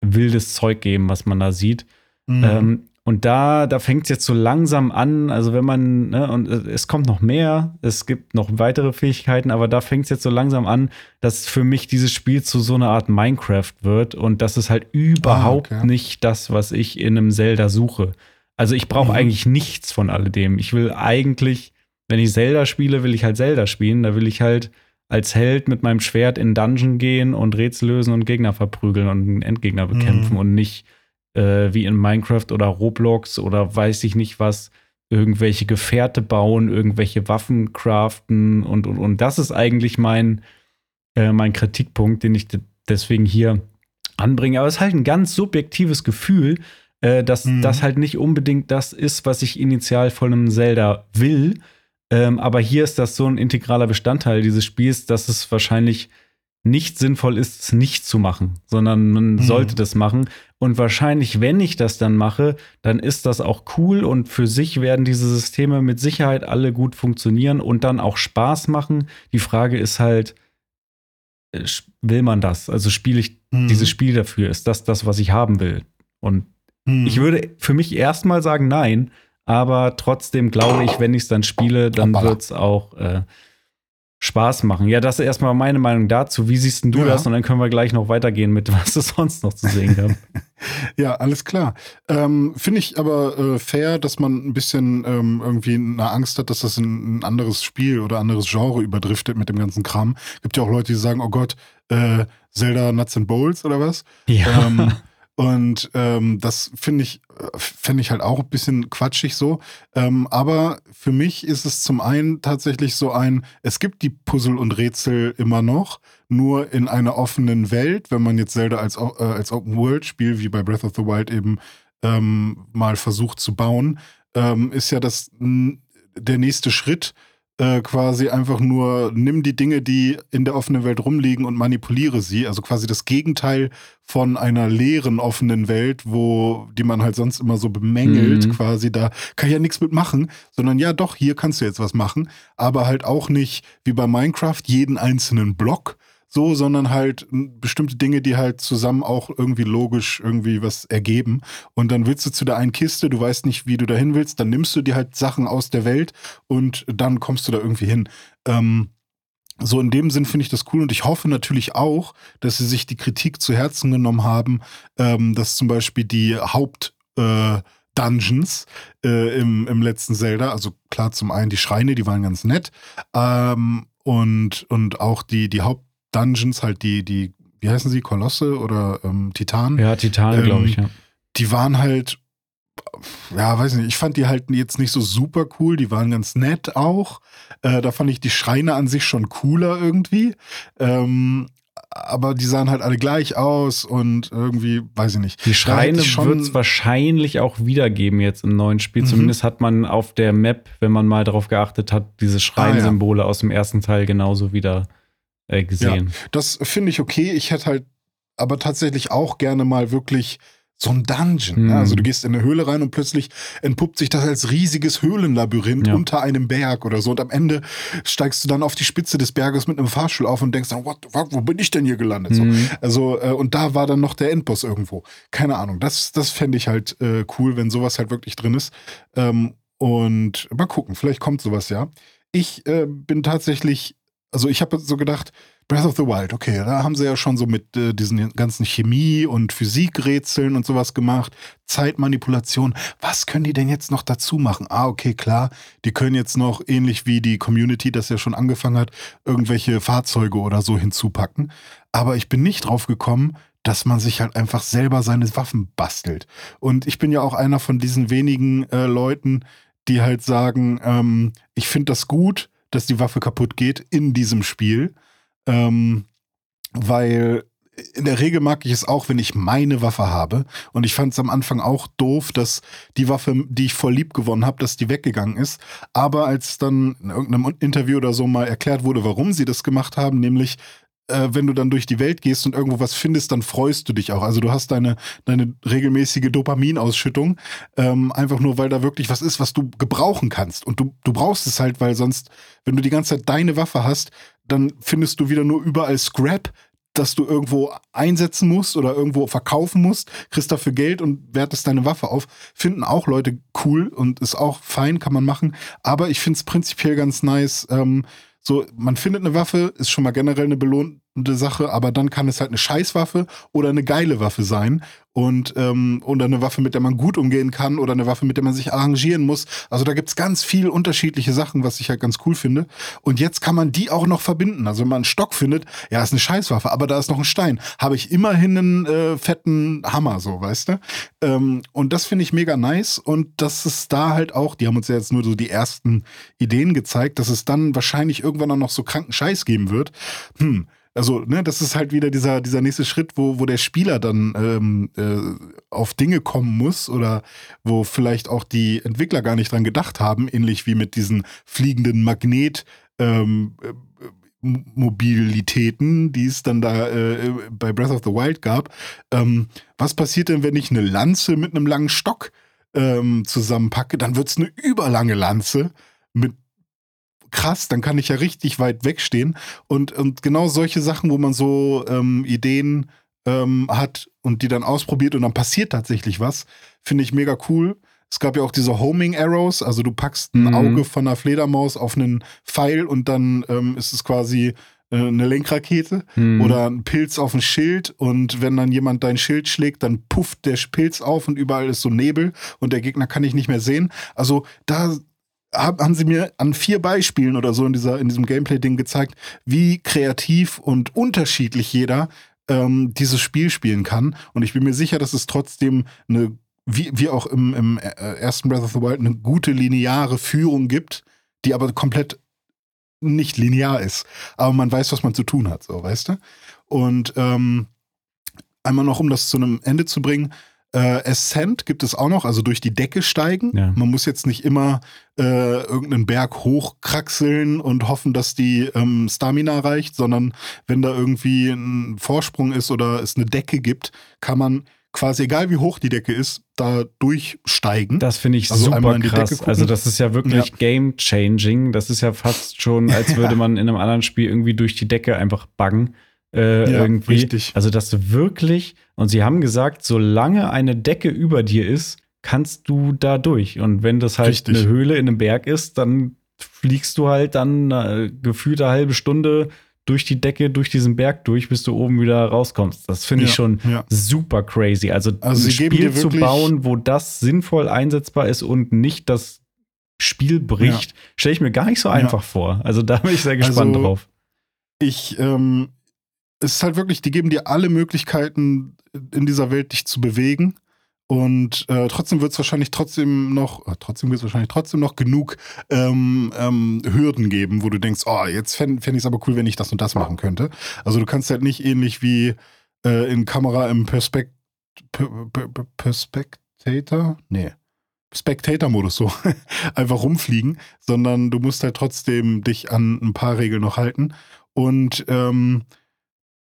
wildes Zeug geben, was man da sieht. Mhm. Ähm, und da, da fängt es jetzt so langsam an, also wenn man, ne, und es kommt noch mehr, es gibt noch weitere Fähigkeiten, aber da fängt es jetzt so langsam an, dass für mich dieses Spiel zu so einer Art Minecraft wird und das ist halt überhaupt okay. nicht das, was ich in einem Zelda suche. Also ich brauche Mhm. eigentlich nichts von alledem. Ich will eigentlich, wenn ich Zelda spiele, will ich halt Zelda spielen. Da will ich halt als Held mit meinem Schwert in Dungeon gehen und Rätsel lösen und Gegner verprügeln und einen Endgegner bekämpfen Mhm. und nicht äh, wie in Minecraft oder Roblox oder weiß ich nicht was, irgendwelche Gefährte bauen, irgendwelche Waffen craften und, und, und das ist eigentlich mein, äh, mein Kritikpunkt, den ich de- deswegen hier anbringe. Aber es ist halt ein ganz subjektives Gefühl, äh, dass Mhm. das halt nicht unbedingt das ist, was ich initial von einem Zelda will. Ähm, aber hier ist das so ein integraler Bestandteil dieses Spiels, dass es wahrscheinlich nicht sinnvoll ist, es nicht zu machen, sondern man Mhm. sollte das machen. Und wahrscheinlich, wenn ich das dann mache, dann ist das auch cool und für sich werden diese Systeme mit Sicherheit alle gut funktionieren und dann auch Spaß machen. Die Frage ist halt, äh, will man das? Also spiele ich Mhm. dieses Spiel dafür? Ist das das, was ich haben will? Und Mhm. ich würde für mich erstmal sagen, nein, aber trotzdem glaube ich, wenn ich es dann spiele, dann wird es auch äh, Spaß machen. Ja, das ist erstmal meine Meinung dazu. Wie siehst denn du Ja. das? Und dann können wir gleich noch weitergehen mit, was es sonst noch zu sehen gab. Ja, alles klar. Ähm, Finde ich aber äh, fair, dass man ein bisschen ähm, irgendwie eine Angst hat, dass das in ein anderes Spiel oder anderes Genre überdriftet mit dem ganzen Kram. Gibt ja auch Leute, die sagen, oh Gott, äh, Zelda Nuts and Bowls oder was? Ja. Ähm, und ähm, das finde ich, finde ich halt auch ein bisschen quatschig so. Ähm, aber für mich ist es zum einen tatsächlich so ein, es gibt die Puzzle und Rätsel immer noch, nur in einer offenen Welt, wenn man jetzt Zelda als, äh, als Open World Spiel, wie bei Breath of the Wild eben ähm, mal versucht zu bauen, ähm, ist ja das der nächste Schritt äh, quasi einfach nur, nimm die Dinge, die in der offenen Welt rumliegen und manipuliere sie. Also quasi das Gegenteil von einer leeren offenen Welt, wo die man halt sonst immer so bemängelt, Mhm. quasi, da kann ich ja nichts mitmachen, sondern ja doch, hier kannst du jetzt was machen, aber halt auch nicht wie bei Minecraft jeden einzelnen Block, so, sondern halt bestimmte Dinge, die halt zusammen auch irgendwie logisch irgendwie was ergeben. Und dann willst du zu der einen Kiste, du weißt nicht, wie du dahin willst, dann nimmst du dir halt Sachen aus der Welt und dann kommst du da irgendwie hin. Ähm, so in dem Sinn finde ich das cool und ich hoffe natürlich auch, dass sie sich die Kritik zu Herzen genommen haben, ähm, dass zum Beispiel die Haupt äh, Dungeons äh, im, im letzten Zelda, also klar zum einen die Schreine, die waren ganz nett ähm, und, und auch die, die Hauptdungeons, halt die, die, wie heißen sie, Kolosse oder ähm, Titan, ja, Titan, Ähm, glaube ich, ja. die waren halt, ja, weiß nicht, ich fand die halt jetzt nicht so super cool, die waren ganz nett auch. Äh, da fand ich die Schreine an sich schon cooler irgendwie. Ähm, aber die sahen halt alle gleich aus und irgendwie, weiß ich nicht. Die Schreine wird es wahrscheinlich auch wiedergeben jetzt im neuen Spiel. Mhm. Zumindest hat man auf der Map, wenn man mal darauf geachtet hat, diese Schreinsymbole aus dem ersten Teil genauso wieder äh, gesehen. Das finde ich okay. Ich hätte halt aber tatsächlich auch gerne mal wirklich so ein Dungeon. Mhm. Also du gehst in eine Höhle rein und plötzlich entpuppt sich das als riesiges Höhlenlabyrinth Ja. unter einem Berg oder so. Und am Ende steigst du dann auf die Spitze des Berges mit einem Fahrstuhl auf und denkst dann, what fuck, wo bin ich denn hier gelandet? So. Mhm. Also, äh, und da war dann noch der Endboss irgendwo. Keine Ahnung. Das, das fände ich halt äh, cool, wenn sowas halt wirklich drin ist. Ähm, und mal gucken, vielleicht kommt sowas ja. Ich äh, bin tatsächlich, also ich habe so gedacht, Breath of the Wild, okay, da haben sie ja schon so mit äh, diesen ganzen Chemie- und Physikrätseln und sowas gemacht, Zeitmanipulation. Was können die denn jetzt noch dazu machen? Ah, okay, klar, die können jetzt noch, ähnlich wie die Community das ja schon angefangen hat, irgendwelche Fahrzeuge oder so hinzupacken. Aber ich bin nicht drauf gekommen, dass man sich halt einfach selber seine Waffen bastelt. Und ich bin ja auch einer von diesen wenigen äh, Leuten, die halt sagen, ähm, ich finde das gut, dass die Waffe kaputt geht in diesem Spiel. Ähm, weil in der Regel mag ich es auch, wenn ich meine Waffe habe. Und ich fand es am Anfang auch doof, dass die Waffe, die ich voll lieb gewonnen habe, dass die weggegangen ist. Aber als dann in irgendeinem Interview oder so mal erklärt wurde, warum sie das gemacht haben, nämlich äh, wenn du dann durch die Welt gehst und irgendwo was findest, dann freust du dich auch. Also du hast deine, deine regelmäßige Dopaminausschüttung, ähm, einfach nur, weil da wirklich was ist, was du gebrauchen kannst. Und du, du brauchst es halt, weil sonst, wenn du die ganze Zeit deine Waffe hast, dann findest du wieder nur überall Scrap, das du irgendwo einsetzen musst oder irgendwo verkaufen musst, kriegst dafür Geld und wertest deine Waffe auf. Finden auch Leute cool und ist auch fein, kann man machen. Aber ich finde es prinzipiell ganz nice. Ähm, so, man findet eine Waffe, ist schon mal generell eine belohnende Sache, aber dann kann es halt eine Scheißwaffe oder eine geile Waffe sein. Und ähm, oder eine Waffe, mit der man gut umgehen kann, oder eine Waffe, mit der man sich arrangieren muss. Also da gibt's ganz viel unterschiedliche Sachen, was ich halt ganz cool finde. Und jetzt kann man die auch noch verbinden. Also wenn man einen Stock findet, ja, ist eine Scheißwaffe, aber da ist noch ein Stein. Habe ich immerhin einen äh, fetten Hammer, so, weißt du? Ähm, und das finde ich mega nice. Und dass es da halt auch, die haben uns ja jetzt nur so die ersten Ideen gezeigt, dass es dann wahrscheinlich irgendwann auch noch so kranken Scheiß geben wird. Hm. Also, ne, das ist halt wieder dieser, dieser nächste Schritt, wo, wo der Spieler dann ähm, äh, auf Dinge kommen muss oder wo vielleicht auch die Entwickler gar nicht dran gedacht haben, ähnlich wie mit diesen fliegenden Magnet- ähm, äh, Mobilitäten, die es dann da äh, bei Breath of the Wild gab. Ähm, was passiert denn, wenn ich eine Lanze mit einem langen Stock ähm, zusammenpacke? Dann wird es eine überlange Lanze mit krass, dann kann ich ja richtig weit wegstehen. Und, und genau solche Sachen, wo man so ähm, Ideen ähm, hat und die dann ausprobiert und dann passiert tatsächlich was, finde ich mega cool. Es gab ja auch diese Homing Arrows, also du packst ein Mhm. Auge von einer Fledermaus auf einen Pfeil und dann ähm, ist es quasi äh, eine Lenkrakete Hm. oder ein Pilz auf ein Schild und wenn dann jemand dein Schild schlägt, dann pufft der Pilz auf und überall ist so Nebel und der Gegner kann ich nicht mehr sehen. Also da haben sie mir an vier Beispielen oder so in, dieser, in diesem Gameplay-Ding gezeigt, wie kreativ und unterschiedlich jeder ähm, dieses Spiel spielen kann. Und ich bin mir sicher, dass es trotzdem eine, wie, wie auch im, im äh, ersten Breath of the Wild, eine gute lineare Führung gibt, die aber komplett nicht linear ist. Aber man weiß, was man zu tun hat, so, weißt du? Und ähm, einmal noch, um das zu einem Ende zu bringen, äh, Ascent gibt es auch noch, also durch die Decke steigen. Ja. Man muss jetzt nicht immer äh, irgendeinen Berg hochkraxeln und hoffen, dass die ähm, Stamina reicht, sondern wenn da irgendwie ein Vorsprung ist oder es eine Decke gibt, kann man quasi, egal wie hoch die Decke ist, da durchsteigen. Das finde ich Also einmal super in die Decke krass. Also das ist ja wirklich game-changing. Das ist ja fast schon, als würde man in einem anderen Spiel irgendwie durch die Decke einfach buggen. Äh, Ja, irgendwie. richtig. Also dass du wirklich, und sie haben gesagt, solange eine Decke über dir ist, kannst du da durch. Und wenn das halt Richtig. eine Höhle in einem Berg ist, dann fliegst du halt dann äh, gefühlt eine halbe Stunde durch die Decke, durch diesen Berg durch, bis du oben wieder rauskommst. Das finde ich Ja, schon ja. super crazy. Also, Also ein Spiel zu bauen, wo das sinnvoll einsetzbar ist und nicht das Spiel bricht, stelle ich mir gar nicht so einfach vor. Also da bin ich sehr gespannt Also, drauf. ich, ähm, es ist halt wirklich, die geben dir alle Möglichkeiten in dieser Welt, dich zu bewegen. Und äh, trotzdem wird es wahrscheinlich trotzdem noch, äh, trotzdem wird es wahrscheinlich trotzdem noch genug ähm, ähm, Hürden geben, wo du denkst, oh, jetzt fände fänd ich es aber cool, wenn ich das und das machen könnte. Also du kannst halt nicht ähnlich wie äh, in Kamera im Perspekt per, per, per, Perspectator? Nee. Spectator-Modus so einfach rumfliegen, sondern du musst halt trotzdem dich an ein paar Regeln noch halten. Und ähm,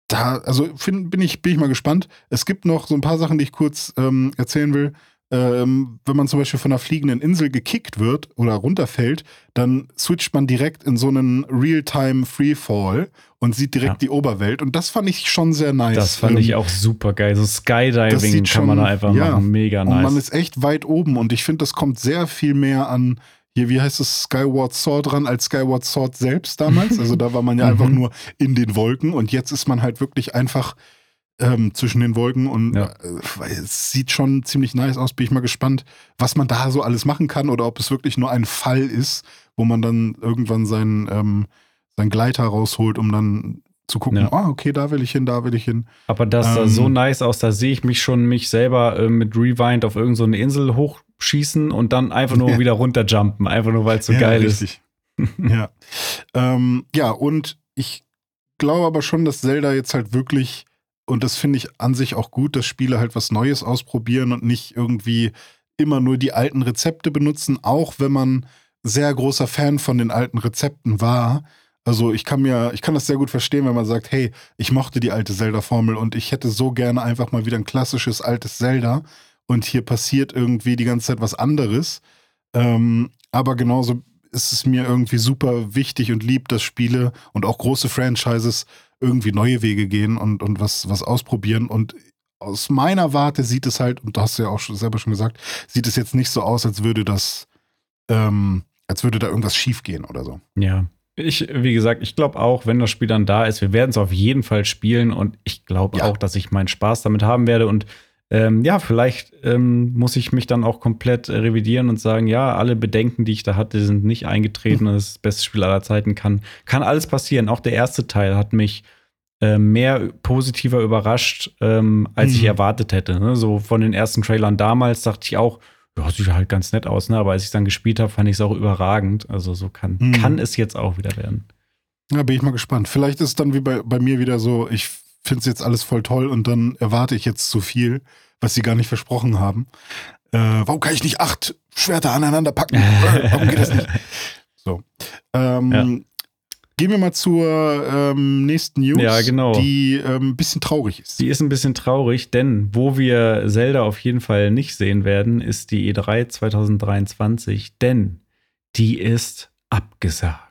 da, also find, bin, ich, bin ich mal gespannt. Es gibt noch so ein paar Sachen, die ich kurz ähm, erzählen will. Ähm, wenn man zum Beispiel von einer fliegenden Insel gekickt wird oder runterfällt, dann switcht man direkt in so einen Real-Time Freefall und sieht direkt Ja. die Oberwelt. Und das fand ich schon sehr nice. Das fand Ähm, ich auch super geil. So Skydiving sieht kann man schon- da einfach ja. machen. Mega Und man nice. ist echt weit oben und ich finde, das kommt sehr viel mehr an, hier, wie heißt es, Skyward Sword ran, als Skyward Sword selbst damals. Also da war man ja einfach Mhm. nur in den Wolken und jetzt ist man halt wirklich einfach ähm, zwischen den Wolken und Ja. äh, es sieht schon ziemlich nice aus. Bin ich mal gespannt, was man da so alles machen kann oder ob es wirklich nur ein Fall ist, wo man dann irgendwann seinen, ähm, seinen Gleiter rausholt, um dann zu gucken, Ja. ah, okay, da will ich hin, da will ich hin. Aber das sah Ähm, so nice aus, da sehe ich mich schon mich selber äh, mit Rewind auf irgendeine so eine Insel hochschießen und dann einfach nur Ja. wieder runterjumpen. Einfach nur, weil es so geil richtig. ja. Ähm, ja, und ich glaube aber schon, dass Zelda jetzt halt wirklich, und das finde ich an sich auch gut, dass Spiele halt was Neues ausprobieren und nicht irgendwie immer nur die alten Rezepte benutzen, auch wenn man sehr großer Fan von den alten Rezepten war. Also ich kann mir, ich kann das sehr gut verstehen, wenn man sagt, hey, ich mochte die alte Zelda-Formel und ich hätte so gerne einfach mal wieder ein klassisches altes Zelda und hier passiert irgendwie die ganze Zeit was anderes. Ähm, aber genauso ist es mir irgendwie super wichtig und lieb, dass Spiele und auch große Franchises irgendwie neue Wege gehen und, und was, was ausprobieren. Und aus meiner Warte sieht es halt, und du hast ja auch schon, selber schon gesagt, sieht es jetzt nicht so aus, als würde das, ähm, als würde da irgendwas schiefgehen oder so. Ja. Ich, wie gesagt, ich glaube auch, wenn das Spiel dann da ist, wir werden es auf jeden Fall spielen und ich glaube Ja. auch, dass ich meinen Spaß damit haben werde und ähm, ja, vielleicht ähm, muss ich mich dann auch komplett äh, revidieren und sagen, ja, alle Bedenken, die ich da hatte, sind nicht eingetreten. Das ist das beste Spiel aller Zeiten. Kann, kann alles passieren. Auch der erste Teil hat mich äh, mehr positiver überrascht, ähm, als ich Mhm. erwartet hätte. Ne? So von den ersten Trailern damals dachte ich auch, ja, sieht halt ganz nett aus, ne? Aber als ich dann gespielt habe, fand ich es auch überragend. Also so kann, Mhm. kann es jetzt auch wieder werden. Ja, bin ich mal gespannt. Vielleicht ist es dann wie bei, bei mir wieder so, ich finde es jetzt alles voll toll und dann erwarte ich jetzt zu viel, was sie gar nicht versprochen haben. Äh, warum kann ich nicht acht Schwerter aneinander packen? Äh, warum geht das nicht? So. Ähm, Ja. Gehen wir mal zur ähm, nächsten News, Ja, genau. die ähm, ein bisschen traurig ist. Die ist ein bisschen traurig, denn wo wir Zelda auf jeden Fall nicht sehen werden, ist die E3 2023, denn die ist abgesagt.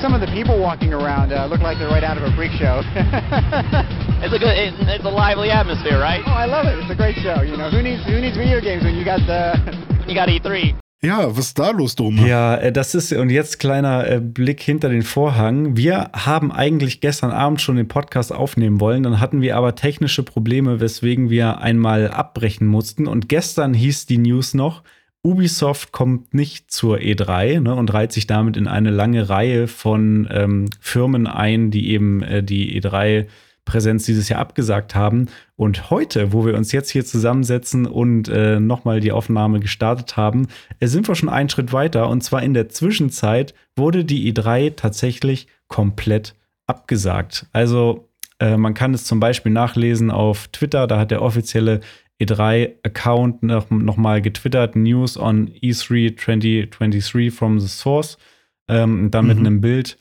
Some of the people walking around uh, look like they're right out of a freak show. It's a good, it, it's a lively atmosphere, right? oh, I love it. It's a great show. You know, who needs who needs video games when you got the When you got E3. Ja, was ist da los, Doma? Ja, äh, das ist, und jetzt kleiner äh, Blick hinter den Vorhang. Wir haben eigentlich gestern Abend schon den Podcast aufnehmen wollen, dann hatten wir aber technische Probleme, weswegen wir einmal abbrechen mussten. Und gestern hieß die News noch, Ubisoft kommt nicht zur E3 ne, und reiht sich damit in eine lange Reihe von ähm, Firmen ein, die eben äh, die E3 Präsenz dieses Jahr abgesagt haben. Und heute, wo wir uns jetzt hier zusammensetzen und äh, nochmal die Aufnahme gestartet haben, äh, sind wir schon einen Schritt weiter. Und zwar in der Zwischenzeit wurde die E3 tatsächlich komplett abgesagt. Also äh, man kann es zum Beispiel nachlesen auf Twitter, da hat der offizielle E3-Account noch, noch mal getwittert, News on E E3 2023 from the source. Ähm, dann mit Mhm. einem Bild.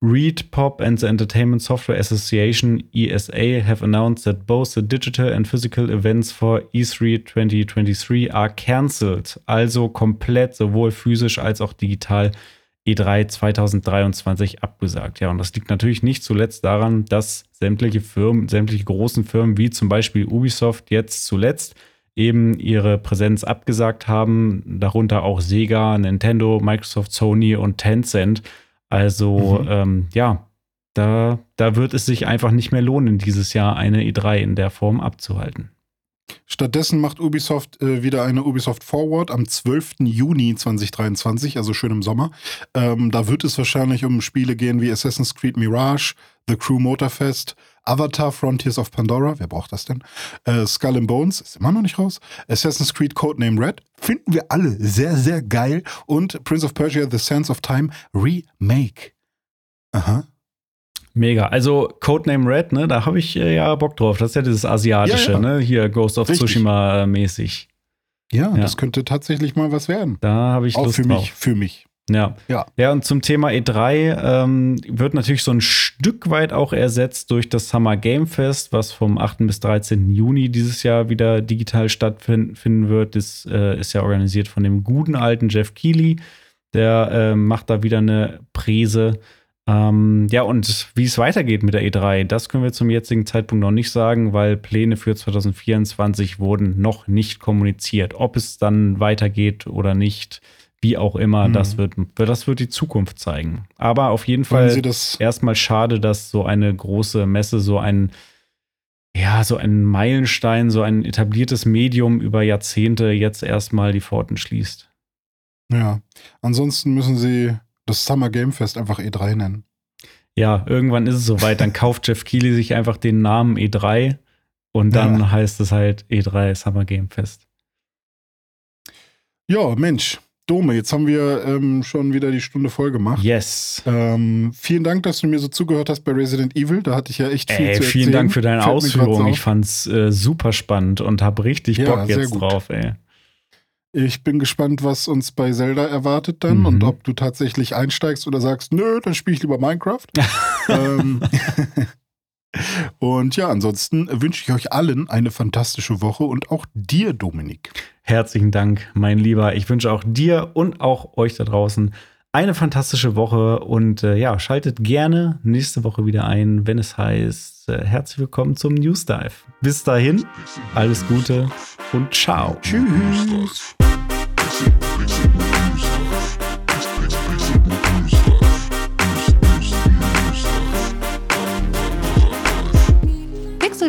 Reed Pop and the Entertainment Software Association ESA have announced that both the digital and physical events for E E3 2023 are cancelled. Also komplett sowohl physisch als auch digital E3 2023 abgesagt. Ja, und das liegt natürlich nicht zuletzt daran, dass sämtliche Firmen, sämtliche großen Firmen wie zum Beispiel Ubisoft jetzt zuletzt eben ihre Präsenz abgesagt haben, darunter auch Sega, Nintendo, Microsoft, Sony und Tencent. Also Mhm. ähm, ja, da, da wird es sich einfach nicht mehr lohnen, dieses Jahr eine E3 in der Form abzuhalten. Stattdessen macht Ubisoft äh, wieder eine Ubisoft Forward am 12. Juni 2023, also schön im Sommer. Ähm, da wird es wahrscheinlich um Spiele gehen wie Assassin's Creed Mirage, The Crew Motorfest, Avatar Frontiers of Pandora, wer braucht das denn? Äh, Skull and Bones, ist immer noch nicht raus. Assassin's Creed Codename Red, finden wir alle sehr, sehr geil. Und Prince of Persia, The Sands of Time Remake. Aha. Mega. Also Codename Red, ne, da habe ich äh, ja Bock drauf. Das ist ja dieses asiatische, Ja, ja. ne, hier Ghost of Richtig. Tsushima mäßig. Ja, Ja. das könnte tatsächlich mal was werden. Da habe ich Auch Lust für drauf. mich, für mich. Ja. Ja. Ja, und zum Thema E3 ähm, wird natürlich so ein Stück weit auch ersetzt durch das Summer Game Fest, was vom 8. bis 13. Juni dieses Jahr wieder digital stattfinden wird. Das äh, ist ja organisiert von dem guten alten Jeff Keighley. Der äh, macht da wieder eine Präse. Ähm, ja, und wie es weitergeht mit der E3, das können wir zum jetzigen Zeitpunkt noch nicht sagen, weil Pläne für 2024 wurden noch nicht kommuniziert. Ob es dann weitergeht oder nicht, wie auch immer, Mhm. das, wird, das wird die Zukunft zeigen. Aber auf jeden Fall erstmal schade, dass so eine große Messe so ein, ja, so ein Meilenstein, so ein etabliertes Medium über Jahrzehnte jetzt erstmal die Pforten schließt. Ja. Ansonsten müssen Sie das Summer Game Fest einfach E3 nennen. Ja, irgendwann ist es soweit, dann kauft Jeff Keighley sich einfach den Namen E3 und dann Ja. heißt es halt E3 Summer Game Fest. Ja, Mensch. Dome, jetzt haben wir ähm, schon wieder die Stunde voll gemacht. Yes. Ähm, vielen Dank, dass du mir so zugehört hast bei Resident Evil. Da hatte ich ja echt viel Ey, zu vielen erzählen. Dank für deine Fällt Ausführungen. Ich fand's äh, super spannend und habe richtig Ja, Bock jetzt drauf, ey. Ich bin gespannt, was uns bei Zelda erwartet dann Mhm. und ob du tatsächlich einsteigst oder sagst, nö, dann spiele ich lieber Minecraft. ähm, und ja, ansonsten wünsche ich euch allen eine fantastische Woche und auch dir, Dominik. Herzlichen Dank, mein Lieber. Ich wünsche auch dir und auch euch da draußen eine fantastische Woche und äh, ja, schaltet gerne nächste Woche wieder ein, wenn es heißt, äh, herzlich willkommen zum News Dive. Bis dahin, alles Gute und ciao. Tschüss.